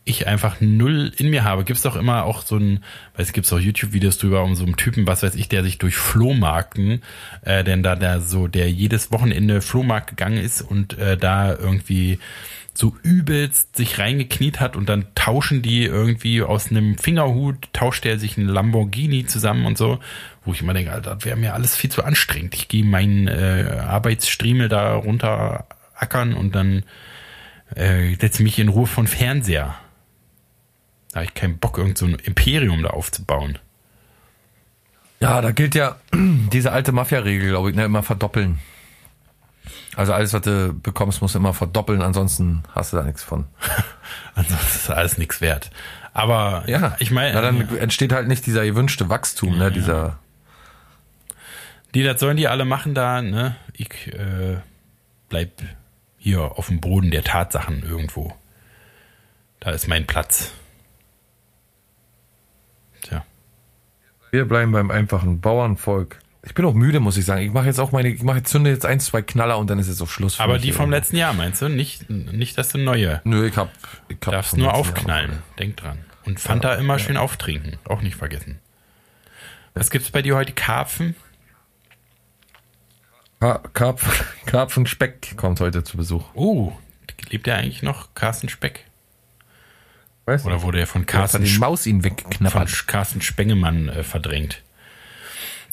ich einfach null in mir habe. Gibt's doch immer auch so ein, weiß es gibt's auch YouTube-Videos drüber um so einen Typen, was weiß ich, der sich durch Flohmarkten, äh, denn da der so, der jedes Wochenende Flohmarkt gegangen ist und äh, da irgendwie so übelst sich reingekniet hat und dann tauschen die irgendwie aus einem Fingerhut, tauscht er sich einen Lamborghini zusammen und so, wo ich immer denke, Alter, das wäre mir alles viel zu anstrengend. Ich gehe meinen äh, Arbeitsstriemel da runter ackern und dann äh, setze mich in Ruhe von Fernseher. Da habe ich keinen Bock, irgend so ein Imperium da aufzubauen. Ja, da gilt ja diese alte Mafia-Regel, glaube ich, ne, immer verdoppeln. Also alles, was du bekommst, musst du immer verdoppeln, ansonsten hast du da nichts von. Ansonsten ist alles nichts wert. Aber Ja, ich meine, Na, dann entsteht halt nicht dieser gewünschte Wachstum, ne, dieser. Die, das sollen die alle machen da, ne? Ich äh, bleib hier auf dem Boden der Tatsachen irgendwo. Da ist mein Platz. Tja. Wir bleiben beim einfachen Bauernvolk. Ich bin auch müde, muss ich sagen. Ich mache jetzt auch meine, ich mache jetzt zünde jetzt ein, zwei Knaller und dann ist jetzt auch Schluss. Aber die vom letzten Jahr meinst du? Nicht, nicht dass du neue. Nö, ich hab, ich hab Darfst nur Jahr aufknallen. noch Denk dran. Und Fanta immer schön auftrinken. Auch nicht vergessen. Was gibt's bei dir heute? Karpfen? Eine. Ka- Karpfen, Karpfenspeck kommt heute zu Besuch. Oh, lebt der eigentlich noch? Carsten Speck? Weißt Oder wurde er von Carsten Sp- Maus ihn von weggeknabbert. Carsten Spengemann äh, verdrängt?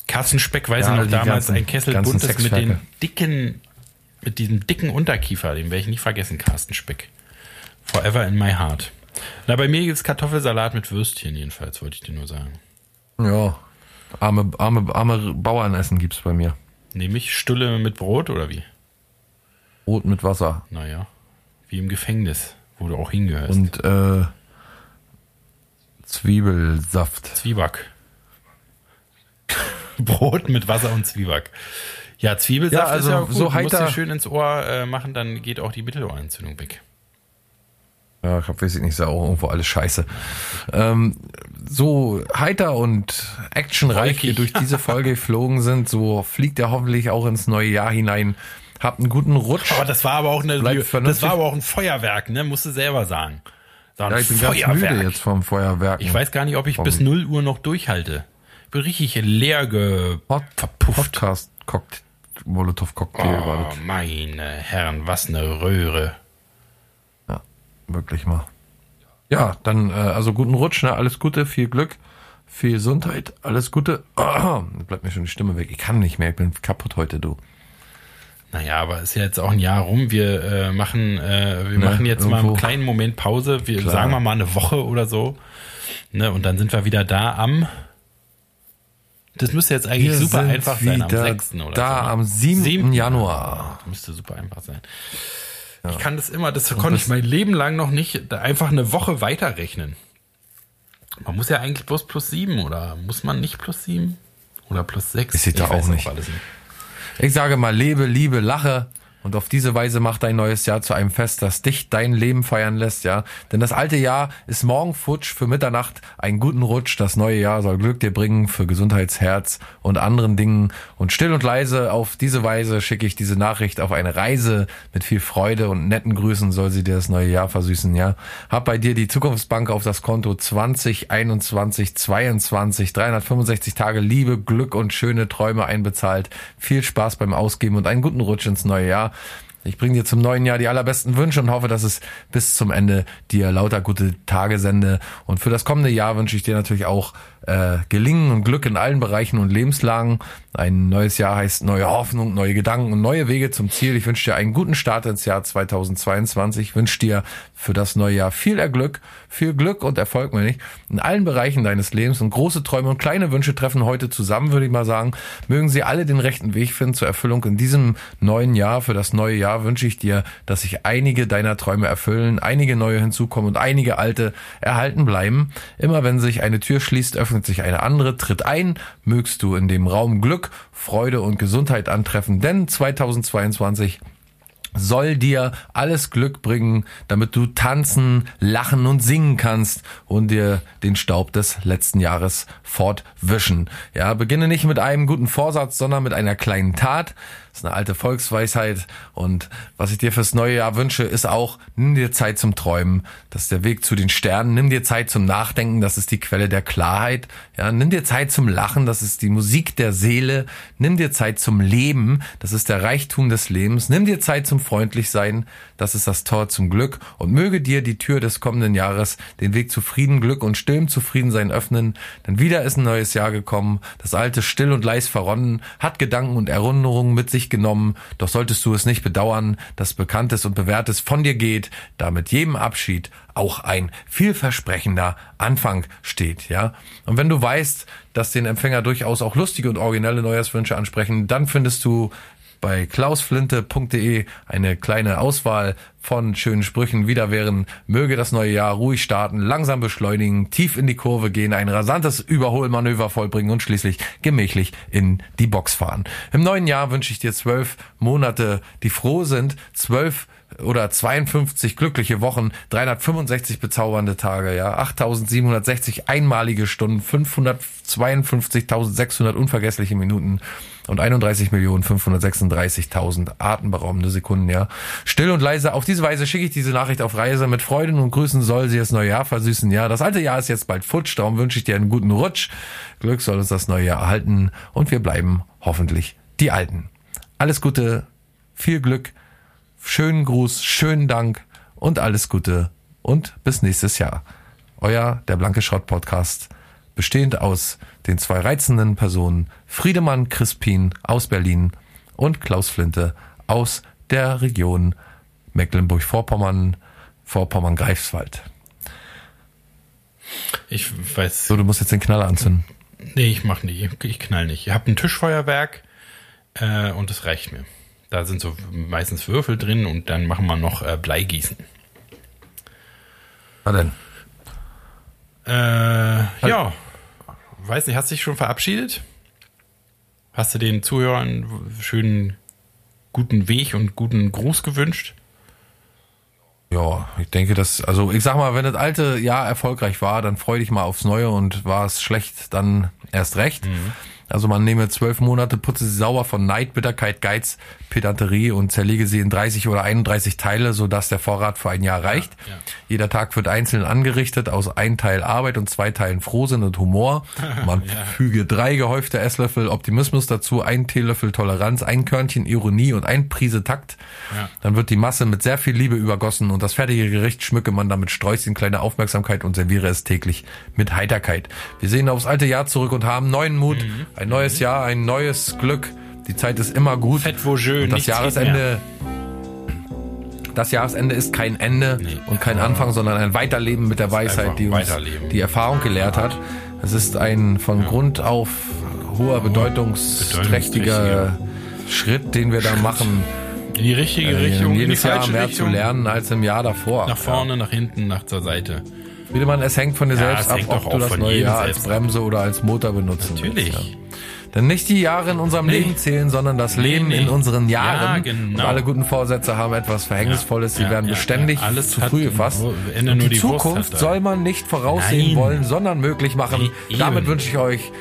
Carsten Speck, weiß Ja, ich noch, damals ganzen- ein Kessel Buntes mit den dicken, mit diesem dicken Unterkiefer, den werde ich nie vergessen, Carsten Speck. Forever in my heart. Na, bei mir gibt's Kartoffelsalat mit Würstchen jedenfalls, wollte ich dir nur sagen. Ja. Arme, arme, arme Bauernessen gibt's bei mir. Nämlich Stulle mit Brot oder wie? Brot mit Wasser. Naja, wie im Gefängnis, wo du auch hingehörst. Und äh, Zwiebelsaft. Zwieback. Brot mit Wasser und Zwieback. Ja, Zwiebelsaft Ja, also ist ja gut. so du musst heiter- dir schön ins Ohr äh, machen, dann geht auch die Mittelohrentzündung weg. Ja, ich hab, weiß ich nicht, ist ja auch irgendwo alles scheiße. Ähm, so heiter und actionreich wir durch diese Folge geflogen sind, so fliegt er hoffentlich auch ins neue Jahr hinein. Habt einen guten Rutsch. Aber das war aber auch eine, das war aber auch ein Feuerwerk, ne? Musst du selber sagen. Ja, ich bin ganz müde jetzt vom Feuerwerk. Ich weiß gar nicht, ob ich bis 0 Uhr noch durchhalte. Ich bin richtig leer ge Pod verpufft. Podcast Cocktail, Molotov Cocktail war Oh, meine Herren, was eine Röhre. Wirklich mal. Ja, dann äh, also guten Rutsch, ne? Alles Gute, viel Glück, viel Gesundheit, alles Gute. Ah, bleibt mir schon die Stimme weg. Ich kann nicht mehr, ich bin kaputt heute, du. Naja, aber ist ja jetzt auch ein Jahr rum. Wir äh, machen, äh, wir machen jetzt mal irgendwo. einen kleinen Moment Pause. Wir Klar. sagen wir mal eine Woche oder so. Ne, und dann sind wir wieder da am. Das müsste jetzt eigentlich Wir super einfach sein, am wieder 6. oder da so. ne? am 7. Siebten. Januar. Das müsste super einfach sein. Ich kann das immer, das konnte ich mein Leben lang noch nicht da einfach eine Woche weiterrechnen. Man muss ja eigentlich bloß plus sieben oder muss man nicht plus sieben? Oder plus sechs? Da Ich weiß auch nicht. alles nicht. Ich sage mal, lebe, liebe, lache. Und auf diese Weise macht dein neues Jahr zu einem Fest, das dich dein Leben feiern lässt, ja. Denn das alte Jahr ist morgen futsch für Mitternacht. Einen guten Rutsch. Das neue Jahr soll Glück dir bringen für Gesundheitsherz und anderen Dingen. Und still und leise auf diese Weise schicke ich diese Nachricht auf eine Reise mit viel Freude und netten Grüßen soll sie dir das neue Jahr versüßen, ja. Hab bei dir die Zukunftsbank auf das Konto 2021 22 365 Tage Liebe, Glück und schöne Träume einbezahlt. Viel Spaß beim Ausgeben und einen guten Rutsch ins neue Jahr. Ich bringe dir zum neuen Jahr die allerbesten Wünsche und hoffe, dass es bis zum Ende dir lauter gute Tage sende. Und für das kommende Jahr wünsche ich dir natürlich auch äh, Gelingen und Glück in allen Bereichen und Lebenslagen. Ein neues Jahr heißt neue Hoffnung, neue Gedanken und neue Wege zum Ziel. Ich wünsche dir einen guten Start ins Jahr 2022. Ich wünsche dir für das neue Jahr viel Erglück, viel Glück und Erfolg, meine ich, in allen Bereichen deines Lebens. Und große Träume und kleine Wünsche treffen heute zusammen, würde ich mal sagen. Mögen sie alle den rechten Weg finden zur Erfüllung in diesem neuen Jahr. Für das neue Jahr wünsche ich dir, dass sich einige deiner Träume erfüllen, einige neue hinzukommen und einige alte erhalten bleiben. Immer wenn sich eine Tür schließt, öffnet öffnet sich eine andere, tritt ein, mögst du in dem Raum Glück, Freude und Gesundheit antreffen, denn 2022 soll dir alles Glück bringen, damit du tanzen, lachen und singen kannst und dir den Staub des letzten Jahres fortwischen. Ja, beginne nicht mit einem guten Vorsatz, sondern mit einer kleinen Tat. Das ist eine alte Volksweisheit. Und was ich dir fürs neue Jahr wünsche, ist auch, nimm dir Zeit zum Träumen. Das ist der Weg zu den Sternen. Nimm dir Zeit zum Nachdenken. Das ist die Quelle der Klarheit. Ja, nimm dir Zeit zum Lachen. Das ist die Musik der Seele. Nimm dir Zeit zum Leben. Das ist der Reichtum des Lebens. Nimm dir Zeit zum Freundlichsein. Das ist das Tor zum Glück. Und möge dir die Tür des kommenden Jahres den Weg zu Frieden, Glück und stillem Zufriedensein öffnen. Denn wieder ist ein neues Jahr gekommen. Das alte still und leis verronnen, hat Gedanken und Erinnerungen mit sich genommen. Doch solltest du es nicht bedauern, dass Bekanntes und Bewährtes von dir geht, da mit jedem Abschied auch ein vielversprechender Anfang steht, ja. Und wenn du weißt, dass den Empfänger durchaus auch lustige und originelle Neujahrswünsche ansprechen, dann findest du bei klausflinte.de eine kleine Auswahl von schönen Sprüchen wieder wären, möge das neue Jahr ruhig starten, langsam beschleunigen, tief in die Kurve gehen, ein rasantes Überholmanöver vollbringen und schließlich gemächlich in die Box fahren. Im neuen Jahr wünsche ich dir zwölf Monate, die froh sind, zwölf oder 52 glückliche Wochen, 365 bezaubernde Tage, ja, 8760 einmalige Stunden, 552.600 unvergessliche Minuten und 31.536.000 atemberaubende Sekunden, ja. Still und leise, auf diese Weise schicke ich diese Nachricht auf Reise. Mit Freuden und Grüßen soll sie das neue Jahr versüßen, ja. Das alte Jahr ist jetzt bald futsch, darum wünsche ich dir einen guten Rutsch. Glück soll uns das neue Jahr erhalten und wir bleiben hoffentlich die Alten. Alles Gute, viel Glück, schönen Gruß, schönen Dank und alles Gute und bis nächstes Jahr. Euer der Blanke Schrott Podcast, bestehend aus den zwei reizenden Personen Friedemann Crispin aus Berlin und Klaus Flinte aus der Region Mecklenburg-Vorpommern, Vorpommern-Greifswald. Ich weiß. So, du musst jetzt den Knaller anzünden. Nee, ich mach nicht. Ich knall nicht. Ich habe ein Tischfeuerwerk äh, und das reicht mir. Da sind so meistens Würfel drin und dann machen wir noch äh, Bleigießen. Na denn. Äh, ja. Weiß nicht, hast du dich schon verabschiedet? Hast du den Zuhörern einen schönen guten Weg und guten Gruß gewünscht? Ja, ich denke, dass, also ich sag mal, wenn das alte Jahr erfolgreich war, dann freu dich mal aufs Neue und war es schlecht, dann erst recht. Mhm. Also man nehme zwölf Monate, putze sie sauber von Neid, Bitterkeit, Geiz, Pedanterie und zerlege sie in 30 oder 31 Teile, sodass der Vorrat für ein Jahr reicht. Ja, ja. Jeder Tag wird einzeln angerichtet aus ein Teil Arbeit und zwei Teilen Frohsinn und Humor. Man ja. füge drei gehäufte Esslöffel Optimismus dazu, ein Teelöffel Toleranz, ein Körnchen Ironie und ein Prise Takt. Dann wird die Masse mit sehr viel Liebe übergossen und das fertige Gericht schmücke man damit Sträußchen kleine Aufmerksamkeit und serviere es täglich mit Heiterkeit. Wir sehen aufs alte Jahr zurück und haben neuen Mut. Mhm ein neues Jahr, ein neues Glück. Die Zeit ist immer gut. Fett schön. Das Jahresende. Das Jahresende ist kein Ende nee. und kein Anfang, sondern ein Weiterleben mit der Weisheit, die uns die Erfahrung gelehrt hat. Es ist ein von ja. Grund auf hoher bedeutungsträchtiger Schritt, den wir da machen. In die richtige äh, Richtung. Jedes Jahr mehr Richtung. zu lernen als im Jahr davor. Nach vorne, ja. nach hinten, nach zur Seite. Friedemann, es hängt von dir ja, selbst ab, ob du das neue Jahr als Bremse oder als Motor benutzen Natürlich. Willst, ja. Denn nicht die Jahre in unserem nee. Leben zählen, sondern das Leben nee, nee. in unseren Jahren. Ja, genau. Und alle guten Vorsätze haben etwas Verhängnisvolles. Sie ja, werden beständig zu früh gefasst. Und die, die Zukunft soll man nicht voraussehen Nein. wollen, sondern möglich machen. Damit wünsche ich euch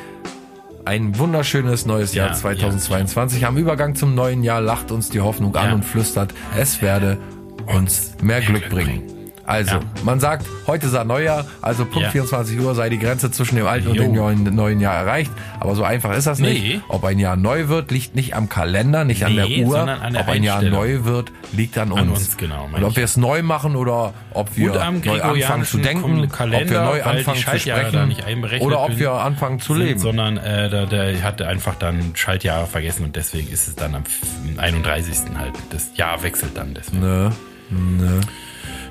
ein wunderschönes neues Jahr 2022. Am Übergang zum neuen Jahr lacht uns die Hoffnung an und flüstert, es werde uns mehr Glück bringen. Also, ja. man sagt, heute sei Neujahr, also Punkt ja. 24 Uhr sei die Grenze zwischen dem alten jo. und dem neuen, neuen, Jahr erreicht. Aber so einfach ist das nee. nicht. Ob ein Jahr neu wird, liegt nicht am Kalender, nicht nee, an der Uhr. Der ob ein Jahr neu wird, liegt an uns. An uns genau, und ob wir es neu machen oder ob wir neu anfangen zu denken, Kalender, ob wir neu anfangen zu sprechen oder ob wir anfangen zu sind, leben. Sondern äh, der, der hatte einfach dann Schaltjahre vergessen und deswegen ist es dann am 31. halt. Das Jahr wechselt dann deswegen. Nö. Nö.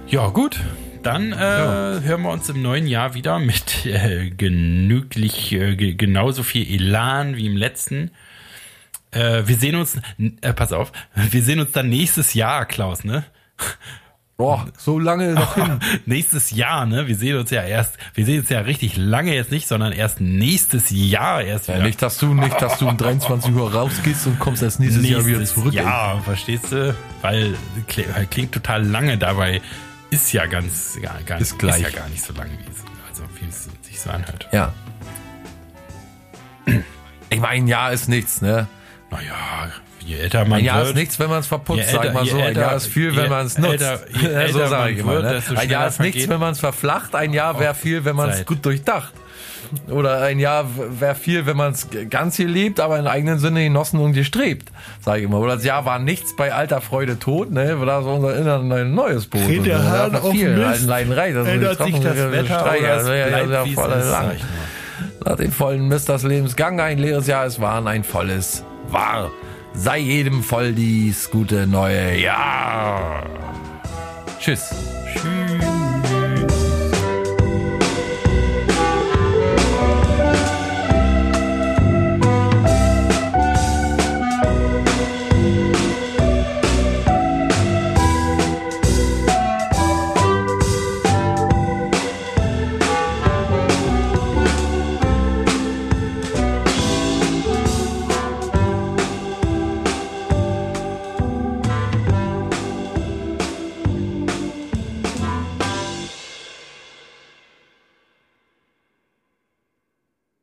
Ja, gut. Dann äh, ja. hören wir uns im neuen Jahr wieder mit äh, genüglich, äh, genauso viel Elan wie im letzten. Äh, wir sehen uns, äh, pass auf, wir sehen uns dann nächstes Jahr, Klaus, ne? Oh, so lange noch hin. nächstes Jahr, ne? Wir sehen uns ja erst, wir sehen uns ja richtig lange jetzt nicht, sondern erst nächstes Jahr erst wieder. Ja, nicht, dass du, nicht, dass du um 23 Uhr rausgehst und kommst erst nächstes, nächstes Jahr wieder zurück. Ja, verstehst du? Weil klingt total lange dabei. Ist ja ganz, gar, gar, ist, gleich. ist ja gar nicht so lange, wie es, also wie es sich so anhört. Ja. Ich meine, ein Jahr ist nichts, ne? Naja, je älter man ein Jahr wird. ist nichts, wenn man es verputzt, älter, sag mal so. Älter, ein Jahr ist viel, wenn man es nutzt. Älter, so sage ich immer. Ne? Ein Jahr ist nichts, wenn man es verflacht. Ein Jahr wäre viel, wenn man es gut durchdacht. Oder ein Jahr wäre viel, wenn man es ganz hier liebt, aber in eigenen Sinne genossen und gestrebt, sage ich immer. Oder das Jahr war nichts bei alter Freude tot, ne? Oder so unser Innern ein neues Boot. Kriegt der Hahn auf viel, Mist, Leiden reich, das ändert sich das Wetter Streicher, oder es bleibt, ja, ja, ja, lang. Nach den vollen Mist des Lebens Gang ein leeres Jahr, es war ein volles war. Sei jedem voll dies gute neue Jahr. Tschüss.